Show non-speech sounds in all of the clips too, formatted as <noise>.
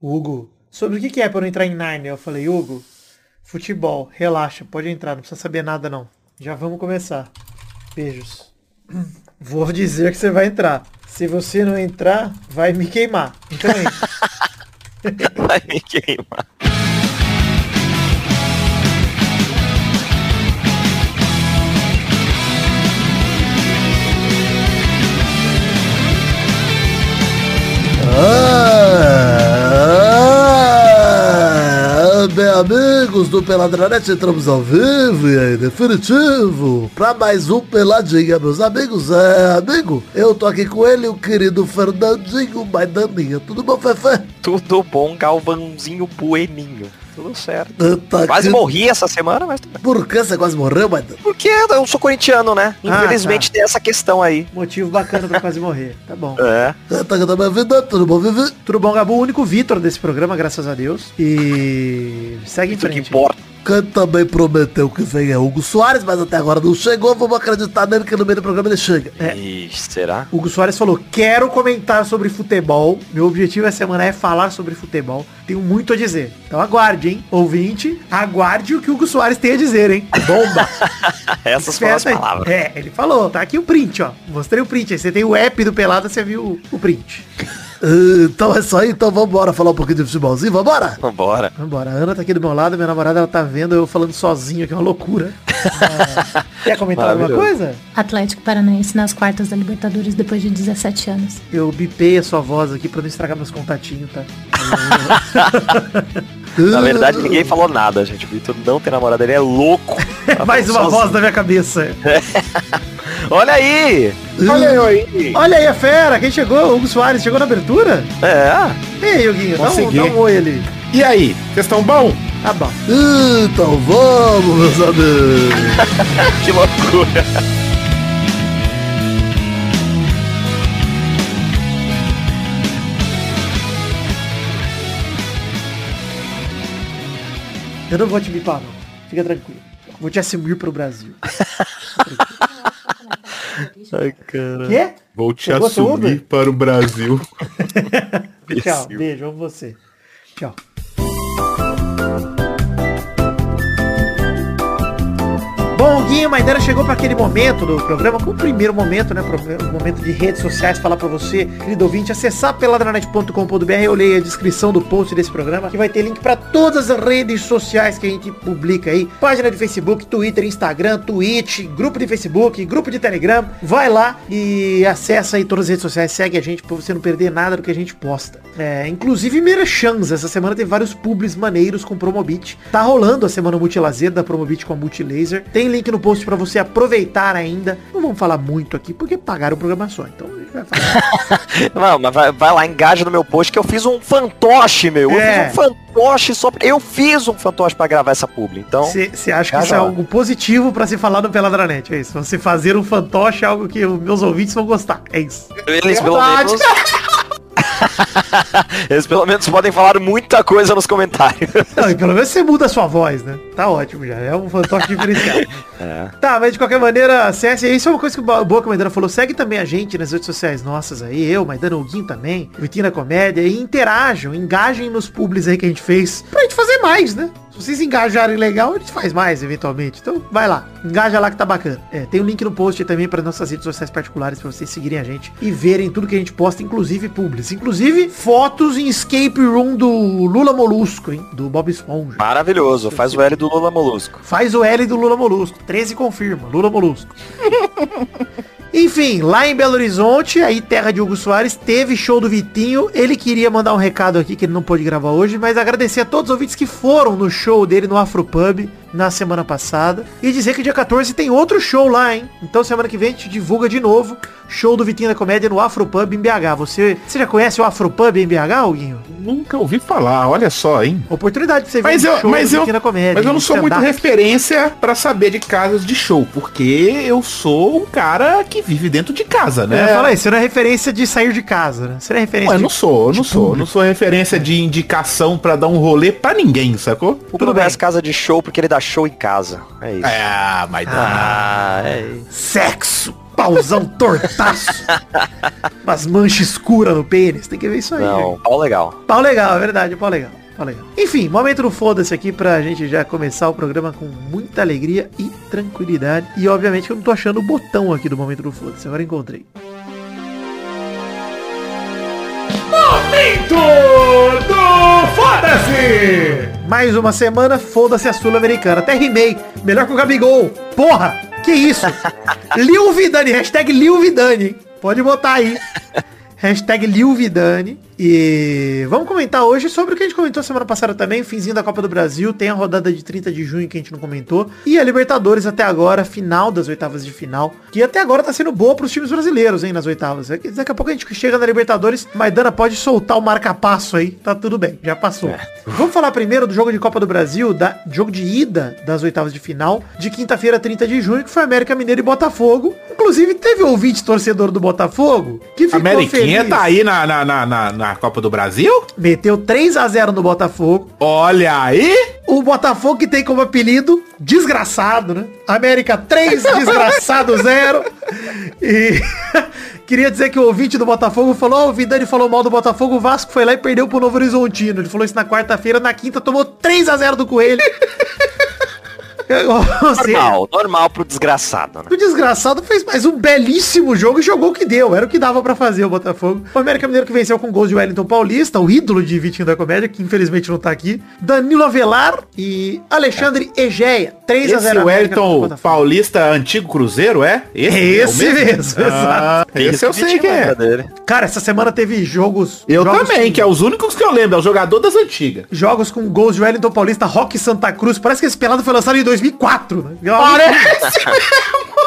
Hugo, sobre o que é pra eu entrar em Nine? Eu falei, Hugo, futebol, relaxa, pode entrar, não precisa saber nada não. Já vamos começar. Beijos. <clears throat> Vou dizer que você vai entrar. Se você não entrar, vai me queimar. Então entra. <laughs> Vai me queimar. Amigos do Peladranete, entramos ao vivo e aí, definitivo, pra mais um Peladinha, meus amigos. É, amigo, eu tô aqui com ele, o querido Fernandinho Maidaninha. Tudo bom, Fefe? Tudo bom, Galvãozinho Bueninho. Tudo certo. Tá Quase morri essa semana, mas tudo bem. Por que você quase morreu, Maidana? Porque eu sou corintiano, né? Ah, Infelizmente tá. tem essa questão aí. Motivo bacana pra quase morrer. Tá bom. <laughs> É. Tá vida, tudo bom, Vivi? Tudo bom, Gabu? O único Vitor desse programa, graças a Deus. E segue em Isso que frente. importa. Quem também prometeu que vem é Hugo Soares, mas até agora não chegou. Vamos acreditar nele que no meio do programa ele chega. É. Ixi, será? Hugo Soares falou, quero comentar sobre futebol. Meu objetivo essa semana é falar sobre futebol. Tenho muito a dizer. Então aguarde, hein? Ouvinte, aguarde o que o Hugo Soares tem a dizer, hein? <laughs> Bomba! <laughs> Essas foram as palavras. É, ele falou, tá aqui o print, ó. Mostrei o print. Aí você tem o app do Pelada, você viu o print. <laughs> Ah, Então é isso aí, então vambora falar um pouquinho de futebolzinho, vambora? Vambora. Vambora. A Ana tá aqui do meu lado, minha namorada, ela tá vendo eu falando sozinho, que é uma loucura. Ah, <laughs> quer comentar alguma coisa? Atlético Paranaense nas quartas da Libertadores depois de 17 anos. Eu bipei a sua voz aqui pra não estragar meus contatinhos, tá? <laughs> Na verdade, ninguém falou nada, gente. O Vitor não tem namorada, ele é louco. <laughs> Mais uma falando voz sozinho. na minha cabeça. Olha aí! Olha aí! Olha aí a fera, quem chegou? Hugo Soares chegou na abertura? É, E aí, Huguinho, dá um, dá um oi ali. E aí, vocês estão bom? Tá bom. Então vamos, meus amigos. <laughs> que loucura! Eu não vou te bipar, não. Fica tranquilo. Vou te assumir pro Brasil. <laughs> Ai, cara. Quê? Vou te seu assumir para o Brasil. <laughs> Tchau, beijo, amo você. Tchau. Bom, o Guinho Maidana chegou para aquele momento do programa, o primeiro momento, né? O momento de redes sociais, falar para você, querido ouvinte, acessar peladranet.com.br. Eu leio a descrição do post desse programa, que vai ter link para todas as redes sociais que a gente publica aí. Página de Facebook, Twitter, Instagram, Twitch, grupo de Facebook, grupo de Telegram. Vai lá e acessa aí todas as redes sociais, segue a gente pra você não perder nada do que a gente posta. É, inclusive Merchans, essa semana teve vários publis maneiros com Promobit. Tá rolando a semana Multilazer da Promobit com a Multilaser. Tem link no post pra você aproveitar ainda. Não vamos falar muito aqui porque pagaram o programa só. Então a gente vai falar. <laughs> Não, mas vai, vai lá, engaja no meu post que eu fiz um fantoche, meu. Eu É. fiz um fantoche só pra... Eu fiz um fantoche pra gravar essa publi, então... Você acha que isso é já. algo positivo pra se falar no Peladranet? É isso. Você fazer um fantoche é algo que os meus ouvintes vão gostar. É isso. Eles pelo Verdade. menos... <laughs> <laughs> Eles pelo menos podem falar muita coisa nos comentários. Não, e pelo menos você muda a sua voz, né? Tá ótimo já. É um fantoche <laughs> diferenciado. É. Tá, mas de qualquer maneira, acesse. Isso é uma coisa que o Boa Maidana falou. Segue também a gente nas redes sociais nossas aí. Eu, Maidana Huguinho também. Vitinho da Comédia. E interajam, engajem nos publis aí que a gente fez. Pra gente fazer mais, né? Se vocês engajarem legal, a gente faz mais, eventualmente. Então, vai lá. Engaja lá que tá bacana. É, tem um link no post também para nossas redes sociais particulares pra vocês seguirem a gente e verem tudo que a gente posta, inclusive publis. Inclusive, fotos em escape room do Lula Molusco, hein? Do Bob Esponja. Maravilhoso. Faz o L do Lula Molusco. Faz o L do Lula Molusco. 13 confirma. Lula Molusco. <laughs> Enfim, lá em Belo Horizonte, aí terra de Hugo Soares, teve show do Vitinho. Ele queria mandar um recado aqui que ele não pôde gravar hoje, mas agradecer a todos os ouvintes que foram no show dele no Afropub na semana passada. E dizer que dia 14 tem outro show lá, hein? Então semana que vem a gente divulga de novo show do Vitinho da Comédia no Afropub em BH. Você, você já conhece o Afropub em BH, Huguinho? Nunca ouvi falar, olha só, hein? Oportunidade pra você ver Mas um eu, show mas, do eu, Vitinho da Comédia. mas eu não sou muito referência pra saber de casas de show, porque eu sou um cara que vive dentro de casa, É, né? fala aí, você não é referência de sair de casa, né? Você não é referência Ué, de... não sou, eu não sou. público. Não sou referência de indicação pra dar um rolê pra ninguém, sacou? O Tudo Tudo bem. bem. casa de show porque ele dá show em casa. É isso. Ah, mas Ah, é isso. Sexo! pauzão tortaço. <laughs> Umas manchas escuras no pênis. Tem que ver isso aí. Não, pau legal. Pau legal, é verdade, pau legal. Pau legal. Enfim, momento do foda-se aqui pra gente já começar o programa com muita alegria e tranquilidade. E obviamente eu não tô achando o botão aqui do momento do foda-se. Agora encontrei. Momento do foda-se! Mais uma semana, foda-se a Sul-Americana. Até rimei. Melhor que o Gabigol. Porra! Que isso? <laughs> Lil Vidani, hashtag Lil Vidani. Pode botar aí. Hashtag Lil Vidani. E vamos comentar hoje sobre o que a gente comentou semana passada também, finzinho da Copa do Brasil, tem a rodada de 30 de junho que a gente não comentou, e a Libertadores até agora, final das oitavas de final, que até agora tá sendo boa pros times brasileiros, hein, nas oitavas. Daqui a pouco a gente chega na Libertadores, Maidana pode soltar o marca-passo aí, tá tudo bem, já passou. É. Vamos falar primeiro do jogo de Copa do Brasil, da jogo de ida das oitavas de final, de quinta-feira, 30 de junho, que foi América Mineiro e Botafogo. Inclusive, teve ouvinte torcedor do Botafogo que ficou Ameriquinha feliz. Tá aí na, na, na, na, na Copa do Brasil? Meteu 3 a 0 no Botafogo. Olha aí! O Botafogo que tem como apelido desgraçado, né? América 3, <laughs> desgraçado 0. E <laughs> queria dizer que o ouvinte do Botafogo falou, oh, o Vidani falou mal do Botafogo, o Vasco foi lá e perdeu pro Novo Horizontino. Ele falou isso na quarta-feira, na quinta tomou 3 a 0 do Coelho. <laughs> normal, normal pro desgraçado, né? O desgraçado fez mais um belíssimo jogo e jogou o que deu. Era o que dava para fazer o Botafogo. O América Mineiro que venceu com gols de Wellington Paulista, o ídolo de Vitinho da Comédia, que infelizmente não tá aqui. Danilo Avelar e Alexandre Egeia. 3 a 0 Esse Wellington Paulista antigo Cruzeiro, é? Esse, é esse mesmo? mesmo ah, esse eu sei que é. Dele. Cara, essa semana teve jogos... Eu jogos também, com... que é os únicos que eu lembro. É o jogador das antigas. Jogos com gols de Wellington Paulista, Rock Santa Cruz. Parece que esse pelado foi lançado em 2004, né? Parece mesmo! <laughs>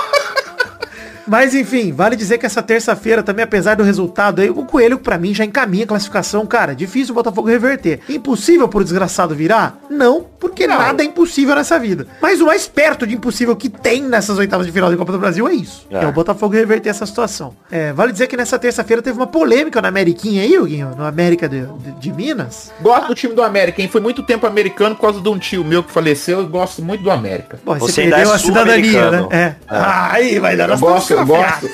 Mas enfim, vale dizer que essa terça-feira também, apesar do resultado aí, o Coelho para mim já encaminha a classificação, cara. Difícil o Botafogo reverter. Impossível pro desgraçado virar? Não, porque não. nada é impossível nessa vida. Mas o mais perto de impossível que tem nessas oitavas de final da Copa do Brasil é isso. É, é o Botafogo reverter essa situação. É, vale dizer que nessa terça-feira teve uma polêmica na Ameriquinha aí, Huguinho, no América de, de, de, Minas. Gosto do time do América, hein? Foi muito tempo americano por causa de um tio meu que faleceu. Eu gosto muito do América. Bom, você, você perdeu é a cidadania, né? É. é. Ah, aí vai dar. Eu gosto, eu gosto.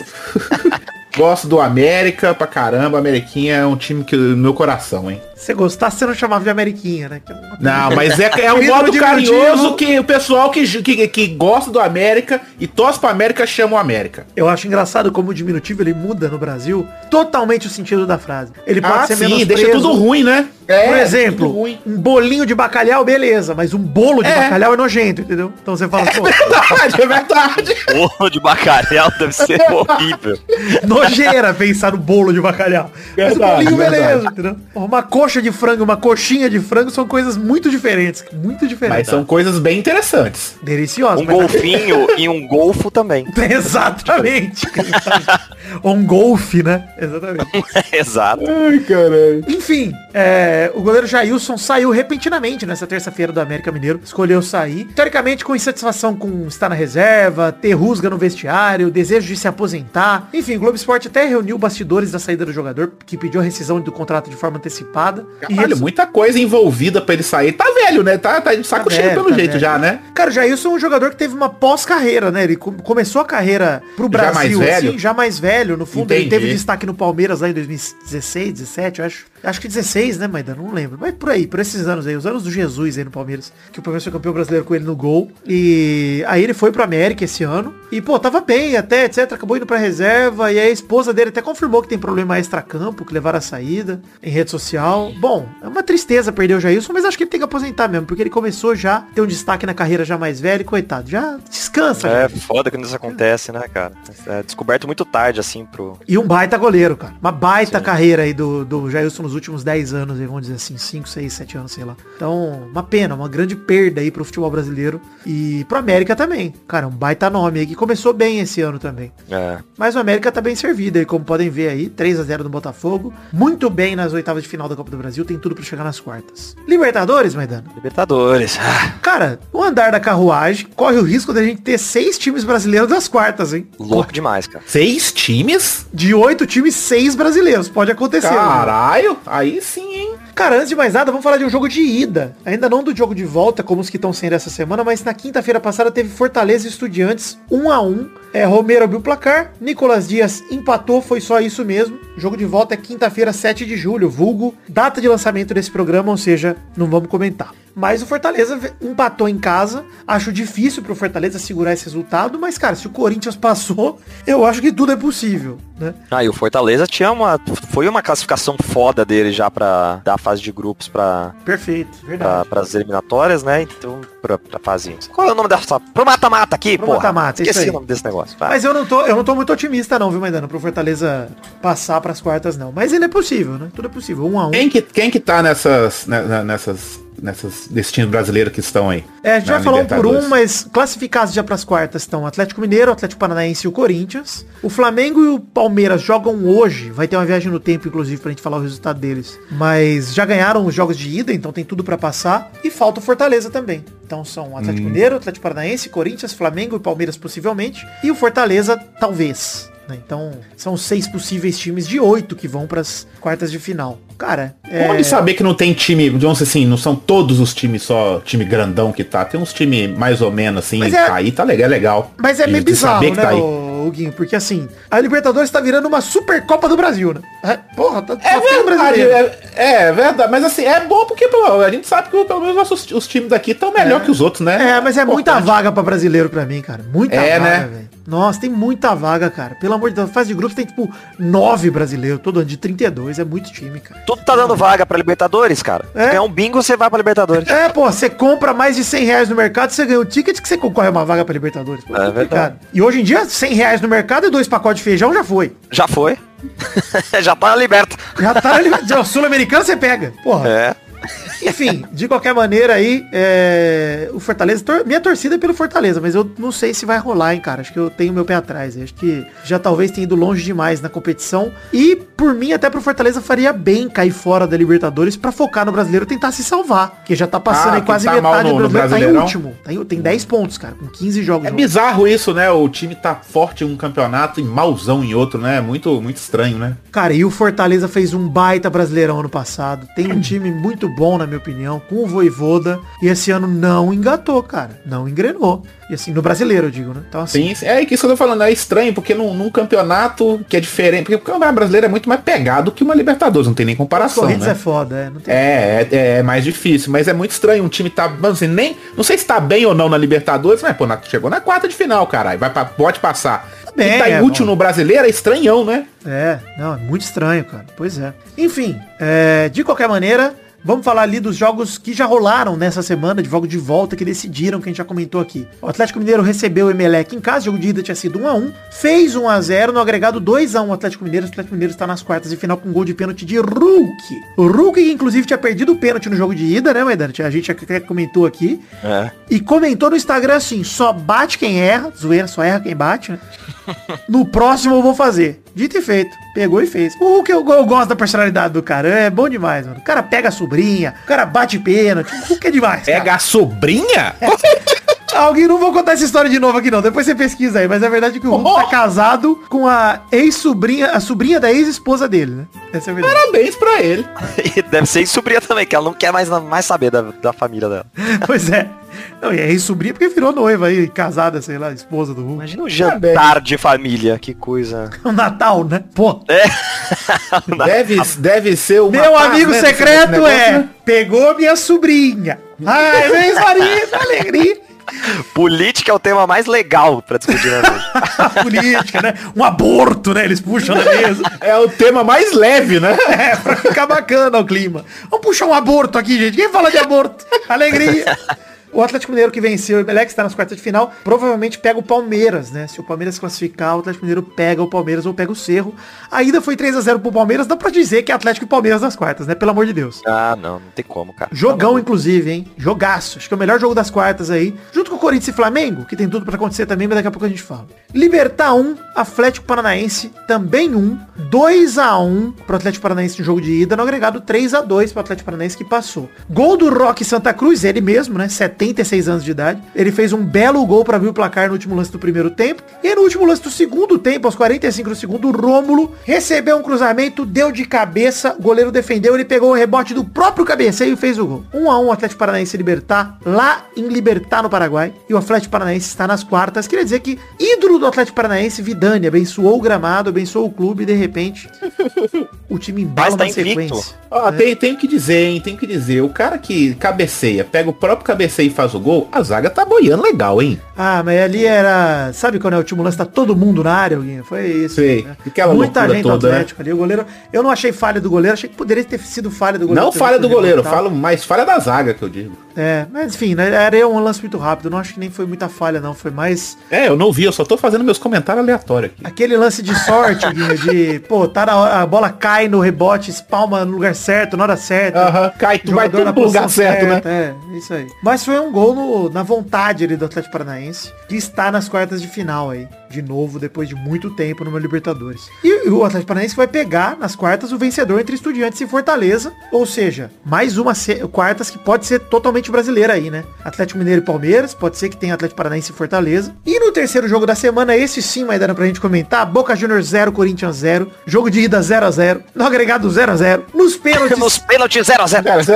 <laughs> gosto do América pra caramba. Ameriquinha é um time que no meu coração, hein? Se gostasse, você não chamava de Ameriquinha, né? Não, mas é, é <laughs> um modo carinhoso que o pessoal que, que, que gosta do América e torce pra América chama o América. Eu acho engraçado como o diminutivo ele muda no Brasil totalmente o sentido da frase. Ele pode ah, ser sim, deixa tudo ruim, né? É, Por exemplo, um bolinho de bacalhau, beleza, mas um bolo de é. bacalhau é nojento, entendeu? Então você fala, é verdade, é verdade. <laughs> Bolo de bacalhau deve ser <laughs> horrível. Nojeira pensar no bolo de bacalhau. Verdade, mas o bolinho, verdade. beleza, entendeu? Uma coisa coxa de frango, uma coxinha de frango são coisas muito diferentes. Muito diferentes. Mas são coisas bem interessantes. Deliciosas. Um golfinho <laughs> e um golfo também. <laughs> Exatamente. Ou <laughs> um golfe, né? Exatamente. Exato. Ai, caralho. Enfim, é, o goleiro Jailson saiu repentinamente nessa terça-feira do América Mineiro. Escolheu sair. Teoricamente, com insatisfação com estar na reserva, ter rusga no vestiário, desejo de se aposentar. Enfim, o Globo Esporte até reuniu bastidores da saída do jogador, que pediu a rescisão do contrato de forma antecipada temporada. Olha, muita coisa envolvida pra ele sair. Tá velho, né? Tá, tá de saco tá cheio pelo tá jeito velho. já, né? Cara, o Jailson é um jogador que teve uma pós-carreira, né? Ele começou a carreira pro Brasil, já mais velho. Assim, já mais velho. No fundo, Entendi. ele teve destaque no Palmeiras lá em 2016, 17, eu acho. Acho que 16, né, Maida? Não lembro. Mas por aí, por esses anos aí, os anos do Jesus aí no Palmeiras. Que o Palmeiras foi campeão brasileiro com ele no gol. E aí ele foi pro América esse ano. E, pô, tava bem até, etc. Acabou indo pra reserva. E a esposa dele até confirmou que tem problema extra-campo, que levaram a saída em rede social. Bom, é uma tristeza perder o Jailson, mas acho que ele tem que aposentar mesmo, porque ele começou já a ter um destaque na carreira já mais velho, coitado. Já descansa. É, já. foda quando isso acontece, né, cara? É descoberto muito tarde, assim, pro... E um baita goleiro, cara. Uma baita Sim. carreira aí do, do Jailson nos últimos 10 anos, vamos dizer assim, 5, 6, 7 anos, sei lá. Então, uma pena, uma grande perda aí pro futebol brasileiro e pro América também. Cara, um baita nome aí que começou bem esse ano também. É. Mas o América tá bem servido aí, como podem ver aí, 3 a 0 no Botafogo. Muito bem nas oitavas de final da Copa do Brasil, tem tudo para chegar nas quartas. Libertadores, Maidano? Libertadores. Ah. Cara, o andar da carruagem corre o risco da gente ter seis times brasileiros nas quartas, hein? Louco corre. demais, cara. Seis times? De oito times, seis brasileiros. Pode acontecer. Caralho, né? aí sim, hein? Cara, antes de mais nada, vamos falar de um jogo de ida. Ainda não do jogo de volta, como os que estão sendo essa semana, mas na quinta-feira passada teve Fortaleza e Estudiantes 1 a 1 é, Romero abriu o placar, Nicolas Dias empatou, foi só isso mesmo. Jogo de volta é quinta-feira, 7 de julho, vulgo, data de lançamento desse programa, ou seja, não vamos comentar. Mas o Fortaleza empatou em casa. Acho difícil pro Fortaleza segurar esse resultado, mas, cara, se o Corinthians passou, eu acho que tudo é possível, né? Ah, e o Fortaleza tinha uma. Foi uma classificação foda dele já pra dar a fase de grupos pra. Perfeito, verdade. Pra, pras eliminatórias, né? Então, pra, pra fase. Qual é o nome dessa. Pro mata-mata aqui, Pro pô. mata-mata, Esqueci o nome desse negócio. Vai. Mas eu não tô, eu não tô muito otimista não, viu, Maidana, pro Fortaleza passar pras quartas não. Mas ainda é possível, né? Tudo é possível. Um a um. Quem que, quem que tá nessas, né, né, nessas, nessas, nesse time brasileiro que estão aí? É, a gente falar um por um, mas classificados já pras quartas estão o Atlético Mineiro, o Atlético Paranaense e o Corinthians. O Flamengo e o Palmeiras jogam hoje. Vai ter uma viagem no tempo, inclusive, pra gente falar o resultado deles. Mas já ganharam os jogos de ida, então tem tudo pra passar. E falta o Fortaleza também. Então são Atlético Mineiro, o Atlético Paranaense, Corinthians, Flamengo e Palmeiras possivelmente. E o Fortaleza, talvez. Né? Então, são seis possíveis times de oito que vão pras quartas de final. Cara, é... Onde saber que não tem time, digamos assim, não são todos os times só time grandão que tá. Tem uns times mais ou menos assim, Mas é- tá aí tá legal, é legal. Mas é meio bizarro, saber que né, tá aí. ô, Guinho? Porque assim, a Libertadores tá virando uma Supercopa do Brasil, né? É, porra, tá É tem verdade, é, é verdade, mas assim, é bom porque pô, a gente sabe que pelo menos nossos, os times daqui estão melhor que os outros, né? É, mas é muita Importante. vaga pra brasileiro pra mim, cara. Muita É, vaga, né? velho. Nossa, tem muita vaga, cara. Pelo amor de Deus, fase de grupos tem tipo nove brasileiros, todo ano de 32, é muito time, cara. Tudo tá dando vaga pra Libertadores, cara. É. Ganhar um bingo, você vai pra Libertadores. É, pô, você compra mais de 100 reais no mercado, você ganha o ticket que você concorre a uma vaga pra Libertadores. Pô, É complicado. E hoje em dia, 100 reais no mercado e dois pacotes de feijão já foi. Já foi. <laughs> Já tá liberto. Já tá ali, o sul-americano você pega. Porra. É. Enfim, de qualquer maneira aí, é, o Fortaleza, tor- minha torcida é pelo Fortaleza, mas eu não sei se vai rolar, hein, cara. Acho que eu tenho meu pé atrás. Acho que já talvez tenha ido longe demais na competição. E, por mim, até pro Fortaleza faria bem cair fora da Libertadores pra focar no brasileiro tentar se salvar. Que já tá passando Ah, aí quase tá metade no- do brasileiro. Tá em último. Tá em- tem 10 pontos, cara, com 15 jogos. É bizarro isso, né? O time tá forte em um campeonato e mauzão em outro, né? Muito, muito estranho, né? Cara, e o Fortaleza fez um baita brasileirão ano passado. Tem um <clears throat> time muito bom, na minha opinião, com o Voivoda. E esse ano não engatou, cara. Não engrenou. E assim, no brasileiro, eu digo, né? Então assim. Sim, é que isso que eu tô falando, é estranho, porque num, num campeonato que é diferente, porque o campeonato brasileiro é muito mais pegado que uma Libertadores, não tem nem comparação, né? é foda, é. É, é, é mais difícil, mas é muito estranho. Um time tá, vamos assim, nem. Não sei se tá bem ou não na Libertadores, mas pô, na- chegou na quarta de final, caralho. Vai pra, pode passar. bem, e tá é bom. no brasileiro, é estranhão, né? É, não, é muito estranho, cara. Pois é. Enfim, é, de qualquer maneira, vamos falar ali dos jogos que já rolaram nessa semana, de jogo de volta, que decidiram, que a gente já comentou aqui. O Atlético Mineiro recebeu o Emelec em casa, jogo de ida tinha sido 1x1, fez 1x0, no agregado 2x1 o Atlético Mineiro, o Atlético Mineiro está nas quartas de final com um gol de pênalti de Hulk. O Hulk, que inclusive tinha perdido o pênalti no jogo de ida, né, Maidana? A gente até comentou aqui. É. E comentou no Instagram assim, só bate quem erra, zoeira, só erra quem bate, né? <laughs> No próximo eu vou fazer. Dito e feito. Pegou e fez. O Hulk, eu, eu gosto da personalidade do cara. É bom demais, mano. O cara pega a sobrinha, o cara bate pênalti. O Hulk é demais, cara. Pega a sobrinha? <laughs> Alguém, não vou contar essa história de novo aqui não. Depois você pesquisa aí. Mas a verdade é que o Hulk tá casado com a ex-sobrinha, a sobrinha da ex-esposa dele, né? Essa é a verdade. Parabéns pra ele. E <laughs> deve ser sobrinha também, que ela não quer mais, mais saber da, da família dela. <laughs> pois é. Não, e é ex-sobrinha porque virou noiva aí, casada, sei lá, esposa do Hulk. Imagina um jantar de família, que coisa. <laughs> O Natal, né? Pô. <laughs> Deve, deve ser uma Meu amigo né, secreto é, né? pegou minha sobrinha. Ai, vem Maria, alegria. <laughs> Política é o tema mais legal pra discutir na política, né? Um aborto, né? Eles puxam na mesa. É o tema mais leve, né? É, pra ficar bacana o clima. Vamos puxar um aborto aqui, gente. Quem fala de aborto? Alegria. O Atlético Mineiro que venceu o Emelec está nas quartas de final, provavelmente pega o Palmeiras, né? Se o Palmeiras classificar, o Atlético Mineiro pega o Palmeiras ou pega o Cerro. A ida foi 3 a 0 pro Palmeiras, dá pra dizer que é Atlético e Palmeiras nas quartas, né? Pelo amor de Deus. Ah, não, não tem como, cara. Jogão, Tá inclusive, hein? Jogaço. Acho que é o melhor jogo das quartas aí. Junto com o Corinthians e Flamengo, que tem tudo pra acontecer também, mas daqui a pouco a gente fala. Libertar 1, Atlético Paranaense também 1, 2 a 1 pro Atlético Paranaense no jogo de ida, no agregado 3 a 2 pro Atlético Paranaense que passou. Gol do Roque Santa Cruz, ele mesmo, né, 76 anos de idade. Ele fez um belo gol pra abrir o placar no último lance do primeiro tempo. E no último lance do segundo tempo, aos 45 do segundo, o Rômulo recebeu um cruzamento, deu de cabeça, o goleiro defendeu, ele pegou o rebote do próprio cabeceio e fez o gol. 1 a 1 Atlético Paranaense Libertar, lá em Libertar no Paraguai. E o Atlético Paranaense está nas quartas. Queria dizer que ídolo do Atlético Paranaense, Vidani, abençoou o gramado, abençoou o clube e de repente <laughs> o time embala tá invicto. sequência. Ó, tem, tenho que dizer, hein? Tenho que dizer. O cara que cabeceia, pega o próprio cabeceio e faz o gol, a zaga tá boiando legal, hein? Ah, mas ali era. Sabe quando é o último lance? Tá todo mundo na área, Guinha? Foi isso. Sei. né? Aquela Muita gente toda, né? Atlético ali. O goleiro. Eu não achei falha do goleiro, achei que poderia ter sido falha do goleiro. Não falha do goleiro, falo mais falha da zaga que eu digo. É, mas enfim, né, era um lance muito rápido. Não acho que nem foi muita falha, não. Foi mais É, eu não vi, eu só tô fazendo meus comentários aleatórios aqui. aquele lance de sorte, <laughs> Guinha, de, pô, tá na hora, a bola cai no rebote, espalma no lugar certo, na hora certa. Aham, cai, tu vai tudo na pro lugar posição certo, né? É, isso aí. Mas foi um gol no- na vontade ali do Atlético Paranaense, que está nas quartas de final aí, de novo, depois de muito tempo no meu Libertadores. E o Atlético Paranaense vai pegar nas quartas o vencedor entre Estudiantes e Fortaleza, ou seja, mais uma quartas que pode ser totalmente brasileira aí, né? Atlético Mineiro e Palmeiras, pode ser que tenha Atlético Paranaense e Fortaleza. E no terceiro jogo da semana, esse sim, mas dando pra gente comentar, Boca Juniors 0, Corinthians 0, jogo de ida 0 a 0 no agregado 0 a 0 nos pênaltis Nos pênaltis 0x0. Cara, você-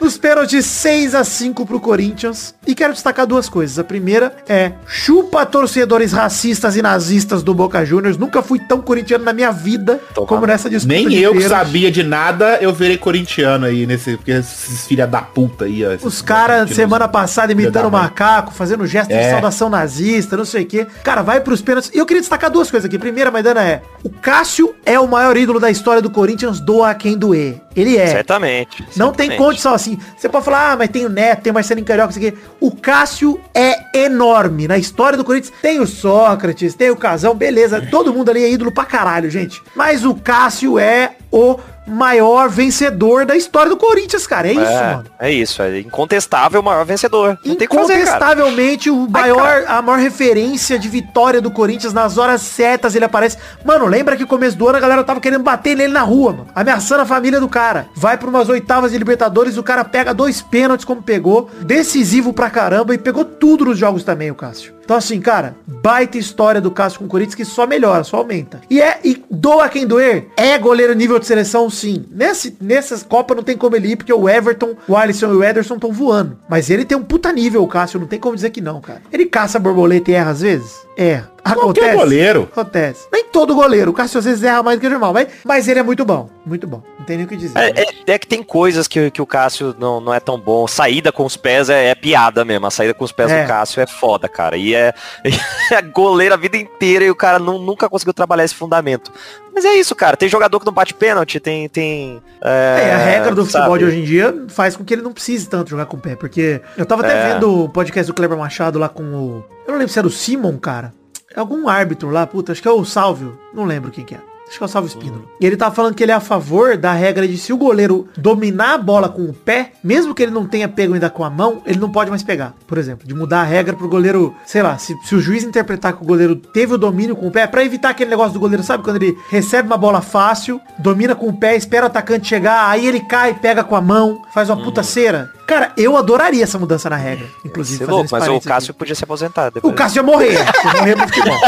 nos pênaltis 6 a 5 pro Corinthians. E quero destacar duas coisas. A primeira é chupa torcedores racistas e nazistas do Boca Juniors. Nunca fui tão corintiano na minha vida como nessa disputa Nem de eu que sabia de nada, eu virei corintiano aí nesse. Porque esses filha da puta aí, ó. Os caras semana passada imitando macaco, fazendo gesto de É. saudação nazista, não sei o quê. Cara, vai pros pênaltis. E eu queria destacar duas coisas aqui. Primeira, Maidana, é o Cássio é o maior ídolo da história do Corinthians, doa quem doer. Ele é. Certamente. Não tem certamente. condição assim. Você pode falar, ah, mas tem o Neto, tem o Marcelinho Carioca, isso aqui. O Cássio é enorme. Na história do Corinthians tem o Sócrates, tem o Casão, beleza. Todo mundo ali é ídolo pra caralho, gente. Mas o Cássio é o maior vencedor da história do Corinthians, cara. É isso, é, mano. é isso, é incontestável o maior vencedor. Não que fazer. Incontestavelmente o maior, a maior referência de vitória do Corinthians nas horas certas ele aparece. Mano, lembra que começo do ano a galera tava querendo bater nele na rua, mano. Ameaçando a família do cara. Vai pra umas oitavas de Libertadores, o cara pega dois pênaltis como pegou. Decisivo pra caramba e pegou tudo nos jogos também, o Cássio. Então assim, cara, baita história do Cássio com o Corinthians que só melhora, só aumenta. E é, e doa quem doer, é goleiro nível de seleção sim. Nesse, nessas Copas não tem como ele ir, porque o Everton, o Alisson e o Ederson estão voando. Mas ele tem um puta nível, o Cássio, não tem como dizer que não, cara. Ele caça borboleta e erra às vezes? Erra. Qualquer goleiro. Acontece. Nem todo goleiro. O Cássio às vezes erra mais do que o normal, mas, mas ele é muito bom. Muito bom. Não tem nem o que dizer. É, é- é que tem coisas que, que o Cássio não, não é tão bom. Saída com os pés é, é piada mesmo. A saída com os pés É. do Cássio é foda, cara. E é, <laughs> é goleiro a vida inteira e o cara nu- nunca conseguiu trabalhar esse fundamento. Mas é isso, cara. Tem jogador que não bate pênalti, tem. tem É, a regra do futebol sabe? de hoje em dia faz com que ele não precise tanto jogar com o pé. Porque eu tava até É. vendo o podcast do Kleber Machado lá com o. Eu não lembro se era o Simon, cara. É Algum árbitro lá, puta, acho que é o Salvio. Não lembro quem que é. Acho que é o Salvo Espíndola. E ele tava falando que ele é a favor da regra de se o goleiro dominar a bola com o pé, mesmo que ele não tenha pego ainda com a mão, ele não pode mais pegar. Por exemplo, de mudar a regra pro goleiro, sei lá, se, se o juiz interpretar que o goleiro teve o domínio com o pé, pra evitar aquele negócio do goleiro, sabe? Quando ele recebe uma bola fácil, domina com o pé, espera o atacante chegar, aí ele cai, pega com a mão, faz uma puta cera. Cara, eu adoraria essa mudança na regra. Inclusive, é louco, mas o Cássio aqui. podia se aposentar O depois. Cássio ia morrer. <laughs> ia morrer pro futebol.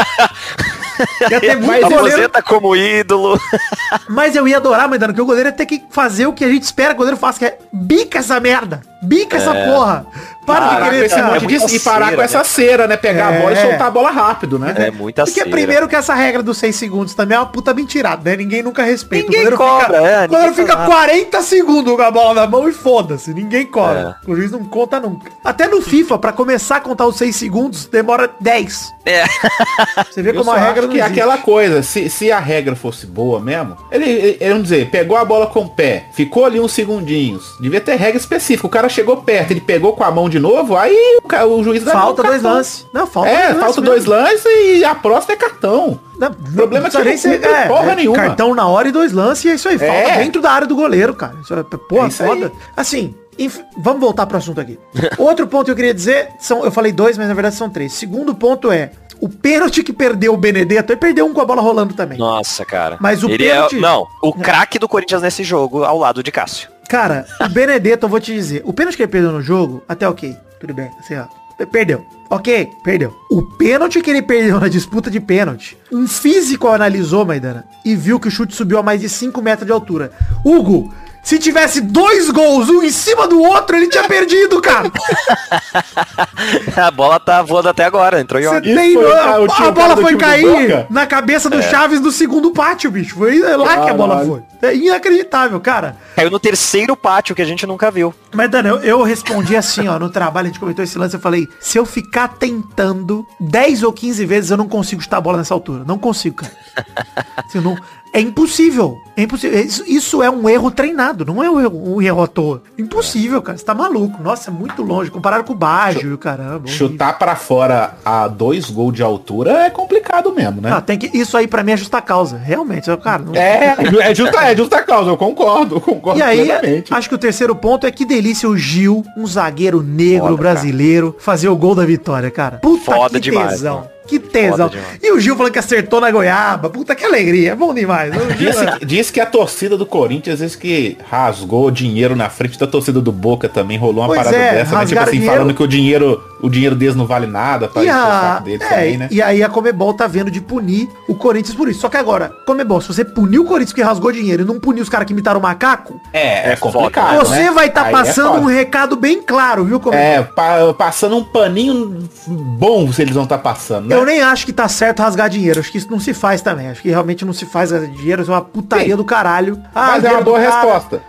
Ia ter <laughs> muito goleiro Aposenta como ídolo. mas eu ia adorar, Maidano, que o goleiro ia ter que fazer o que a gente espera que o goleiro faça, que é bica essa merda. Bica essa porra. Para Parar de com querer esse monte de- muita e parar cera, com essa né? cera, né? Pegar a bola e É. soltar a bola rápido, né? É muita Porque cera. primeiro que essa regra dos 6 segundos também é uma puta mentirada, né? Ninguém nunca respeita. Ninguém o goleiro cobra, fica, é, o goleiro fica faz nada. 40 segundos com a bola na mão e foda-se. Ninguém cobra. O juiz não conta nunca. Até no FIFA, pra começar a contar os 6 segundos, demora 10. É. Você vê Eu como a regra que é existe. aquela coisa, se, se a regra fosse boa mesmo, ele, ele, ele, vamos dizer, pegou a bola com o pé, ficou ali uns segundinhos, devia ter regra específica, o cara chegou perto, ele pegou com a mão de novo, aí o, o juiz dá Falta dois lances. Não, falta É, dois falta dois lances e a próxima é cartão. Não, O problema é que não não precisa nem cumpre porra nenhuma. Cartão na hora e dois lances e é isso aí. Falta É. dentro da área do goleiro, cara. Isso é, porra, É isso aí. foda. Assim, Enfim, vamos voltar pro assunto aqui. <laughs> Outro ponto que eu queria dizer, são, eu falei dois, mas na verdade são três. Segundo ponto é, o pênalti que perdeu o Benedetto, ele perdeu um com a bola rolando também. Nossa, cara. Mas o Ele pênalti- é, Não, o craque do Corinthians nesse jogo ao lado de Cássio. Cara, o Benedetto, eu vou te dizer, o pênalti que ele perdeu no jogo, até ok, tudo bem, assim, ó. Perdeu. Ok, perdeu. O pênalti que ele perdeu na disputa de pênalti, um físico analisou, Maidana, e viu que o chute subiu a mais de 5 metros de altura. Hugo, se tivesse dois gols, um em cima do outro, ele tinha perdido, cara. <laughs> A bola tá voando até agora, entrou em Você tem. foi A, a bola foi cair na cabeça do Chaves do segundo pátio, bicho. Foi lá que a bola foi. É inacreditável, cara. Caiu no terceiro pátio que a gente nunca viu. Mas, Dana, eu, eu respondi assim, ó, no trabalho, a gente comentou esse lance, eu falei, se eu ficar tentando 10 ou 15 vezes, eu não consigo chutar a bola nessa altura. Não consigo, cara. <laughs> Assim, eu não- é impossível. É impossível. Isso, isso é um erro treinado, não é um erro, um erro à toa. Impossível, cara. Você tá maluco. Nossa, é muito longe. Comparado com o Baggio e o caramba. Chutar pra fora a dois gols de altura é complicado mesmo, né? Ah, tem que, isso aí pra mim é justa causa. Realmente, eu, cara. Não, É, é justa, é justa causa, eu concordo, eu concordo E aí, plenamente. acho que o terceiro ponto é que delícia o Gil, um zagueiro negro Foda, brasileiro, fazer o gol da vitória, cara. Puta Foda que demais, tesão. mano. Que tesão. E o Gil falando que acertou na goiaba. Puta que alegria. É bom demais. Diz, é- diz que a torcida do Corinthians, às vezes que rasgou dinheiro na frente da torcida do Boca também, rolou uma Pois parada é, dessa, né? Tipo assim, dinheiro. falando que o dinheiro, o dinheiro deles não vale nada, pra E, o a, deles é, também, né? e aí a Comebol tá vendo de punir o Corinthians por isso. Só que agora, Comebol, se você punir o Corinthians que rasgou dinheiro e não punir os caras que imitaram o macaco, É, é foda, complicado, você né? vai estar Aí é passando foda. um recado bem claro, viu, Comebol? É, pa- passando um paninho bom se eles vão estar passando, né? Eu nem acho que tá certo rasgar dinheiro. Acho que isso não se faz também. Acho que realmente não se faz rasgar dinheiro. Isso é uma putaria Sim. do caralho. Ah, Mas é uma boa cara. resposta.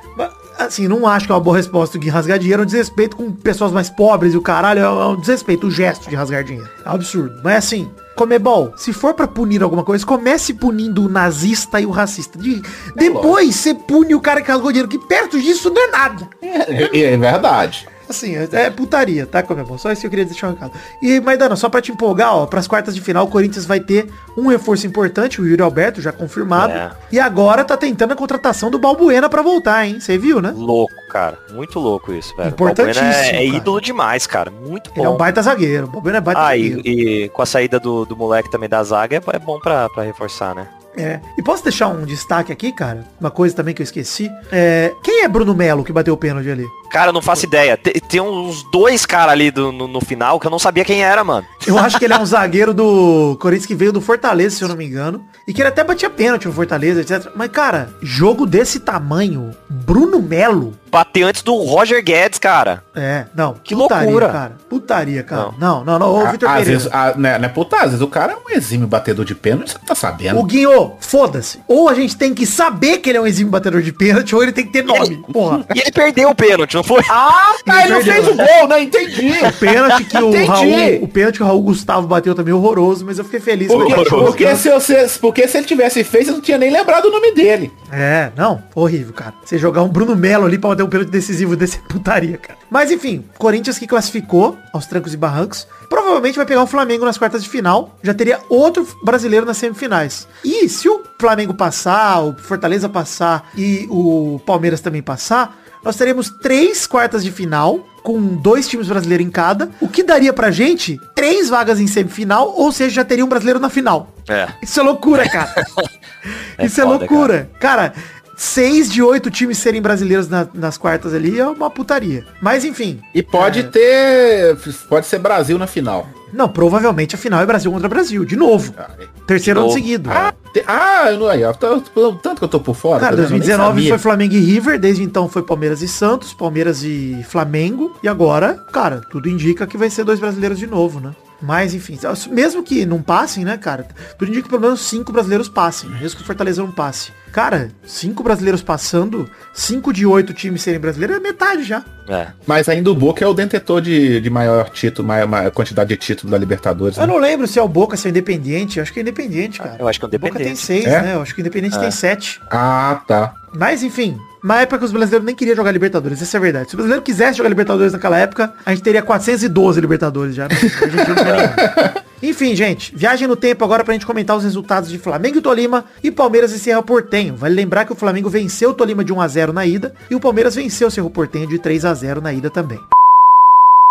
Assim, não acho que é uma boa resposta que rasgar dinheiro é um desrespeito com pessoas mais pobres e o caralho é um desrespeito, o gesto de rasgar dinheiro. É um absurdo. Mas assim, Comebol, se for pra punir alguma coisa, comece punindo o nazista e o racista. De- depois você pune o cara que rasgou dinheiro, que perto disso não é nada. É, é verdade. Assim, é, putaria, tá, Comebol? Só isso que eu queria deixar recado. E, Maidana, só pra te empolgar, ó, pras quartas de final, o Corinthians vai ter um reforço importante, o Yuri Alberto, já confirmado. É. E agora tá tentando a contratação do Balbuena pra voltar, hein? Você viu, né? Louco, cara. Muito louco isso, velho. Importantíssimo, é, é cara. ídolo demais, cara. Muito bom. Ele é um baita zagueiro. O Balbuena é baita Ah, zagueiro. e, e com a saída do, do moleque também da zaga é, é bom pra, pra reforçar, né? É. E posso deixar um destaque aqui, cara? Uma coisa também que eu esqueci. É, quem é Bruno Melo que bateu o pênalti ali? Cara, eu não faço ideia. Tem, tem uns dois caras ali do- no, no final que eu não sabia quem era, mano. Eu acho que ele é um <laughs> zagueiro do Corinthians que veio do Fortaleza, se eu não me engano. E que ele até batia pênalti no Fortaleza, etc. Mas, cara, jogo desse tamanho, Bruno Melo. Bateu antes do Roger Guedes, cara. É, não. Que putaria, loucura. cara. Putaria, cara. Não, não, não. Ô, Vitor Às Pereira. vezes, a, né, né, puta, às vezes o cara é um exímio batedor de pênalti, você não tá sabendo. O Guinho, foda-se. Ou a gente tem que saber que ele é um exímio batedor de pênalti, ou ele tem que ter nome. Porra. E ele perdeu o pênalti, não foi? <laughs> Ah, tá, ele não fez o gol, né? Entendi. <laughs> O pênalti que o Entendi. Raul, o pênalti que o Raul Gustavo bateu também horroroso, mas eu fiquei feliz com Porque, ele. porque, se você, porque se ele tivesse feito, eu não tinha nem lembrado o nome dele. É, não, horrível, cara. Você jogar um Bruno Melo ali pra bater um pênalti decisivo desse <laughs> putaria, cara. Mas enfim, Corinthians que classificou aos trancos e barrancos, provavelmente vai pegar o Flamengo nas quartas de final. Já teria outro brasileiro nas semifinais. E se o Flamengo passar, o Fortaleza passar e o Palmeiras também passar, nós teremos três quartas de final com dois times brasileiros em cada, o que daria pra gente três vagas em semifinal, ou seja, já teria um brasileiro na final. É. Isso é loucura, cara. <laughs> É Isso é foda, loucura. Cara. Seis de oito times serem brasileiros na- nas quartas ali é uma putaria. Mas enfim. E pode É. ter. Pode ser Brasil na final. Não, provavelmente a final é Brasil contra Brasil. De novo. Terceiro De ano novo. seguido. Ah, te- ah, eu não aí, ó, tô- tô- tanto que eu tô por fora. Cara, tá vendo? Eu nem 2019 sabia. foi Flamengo e River, desde então foi Palmeiras e Santos, Palmeiras e Flamengo, e agora, cara, tudo indica que vai ser dois brasileiros de novo, né? Mas, enfim, mesmo que não passem, né, cara, tudo indica que pelo menos cinco brasileiros passem, mesmo que o Fortaleza não passe. Cara, cinco brasileiros passando, cinco de oito times serem brasileiros é metade já. É. Mas ainda o Boca é o detentor de, de maior título, maior, maior quantidade de título da Libertadores. Eu né? não lembro se é o Boca, se é o Independente, eu acho que é Independente, cara. Eu acho que é o O Boca tem Independente. seis, É? né, eu acho que o Independente tem sete. Ah, tá. Mas enfim, na época que os brasileiros nem queriam jogar Libertadores, essa é a verdade. Se o brasileiro quisesse jogar Libertadores naquela época, a gente teria 412 Libertadores já. <laughs> Enfim, gente, viagem no tempo agora pra gente comentar os resultados de Flamengo e Tolima e Palmeiras e Cerro Portenho. Vale lembrar que o Flamengo venceu o Tolima de 1 a 0 na ida e o Palmeiras venceu o Cerro Portenho de 3 a 0 na ida também.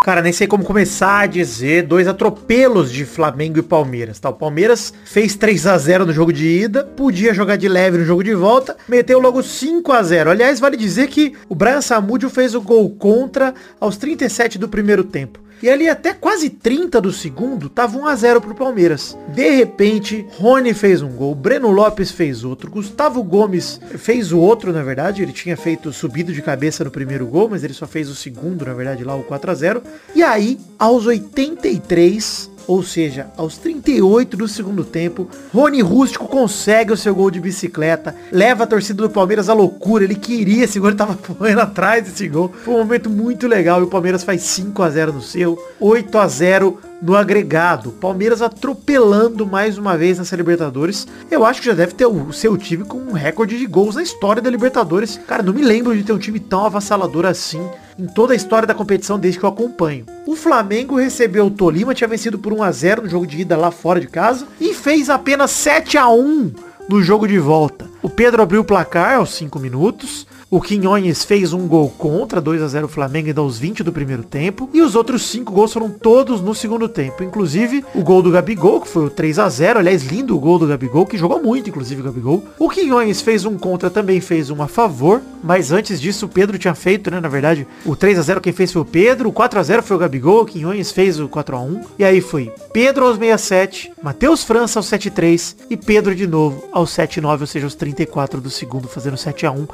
Cara, nem sei como começar a dizer dois atropelos de Flamengo e Palmeiras. Tá? O Palmeiras fez 3 a 0 no jogo de ida, podia jogar de leve no jogo de volta, meteu logo 5 a 0 Aliás, vale dizer que o Brian Samudio fez o gol contra aos 37 do primeiro tempo. E ali até quase 30 do segundo, tava 1 a 0 pro Palmeiras. De repente, Rony fez um gol, Breno Lopes fez outro, Gustavo Gomes fez o outro, na verdade, ele tinha feito subido de cabeça no primeiro gol, mas ele só fez o segundo, na verdade, lá o 4 a 0. E aí, aos 83, ou seja, aos 38 do segundo tempo, Rony Rústico consegue o seu gol de bicicleta, leva a torcida do Palmeiras à loucura, ele queria esse gol, ele tava <laughs> correndo atrás desse gol. Foi um momento muito legal e o Palmeiras faz 5 a 0 no seu, 8 a 0 no agregado. Palmeiras atropelando mais uma vez nessa Libertadores. Eu acho que já deve ter o seu time com um recorde de gols na história da Libertadores. Cara, não me lembro de ter um time tão avassalador assim em toda a história da competição desde que eu acompanho. O Flamengo recebeu o Tolima, tinha vencido por 1 a 0 no jogo de ida lá fora de casa e fez apenas 7 a 1 no jogo de volta. O Pedro abriu o placar aos 5 minutos. O Quinhões fez um gol contra, 2 a 0 Flamengo ainda aos 20 do primeiro tempo. E os outros cinco gols foram todos no segundo tempo. Inclusive, o gol do Gabigol, que foi o 3 a 0 Aliás, lindo o gol do Gabigol, que jogou muito, inclusive, o Gabigol. O Quinhões fez um contra, também fez um a favor. Mas antes disso, o Pedro tinha feito, né? Na verdade, o 3 a 0 quem fez foi o Pedro. O 4 a 0 foi o Gabigol. O Quinhões fez o 4 a 1 E aí foi Pedro aos 67, Matheus França aos 73 e Pedro de novo aos 79, ou seja, aos 34 do segundo, fazendo 7 a 1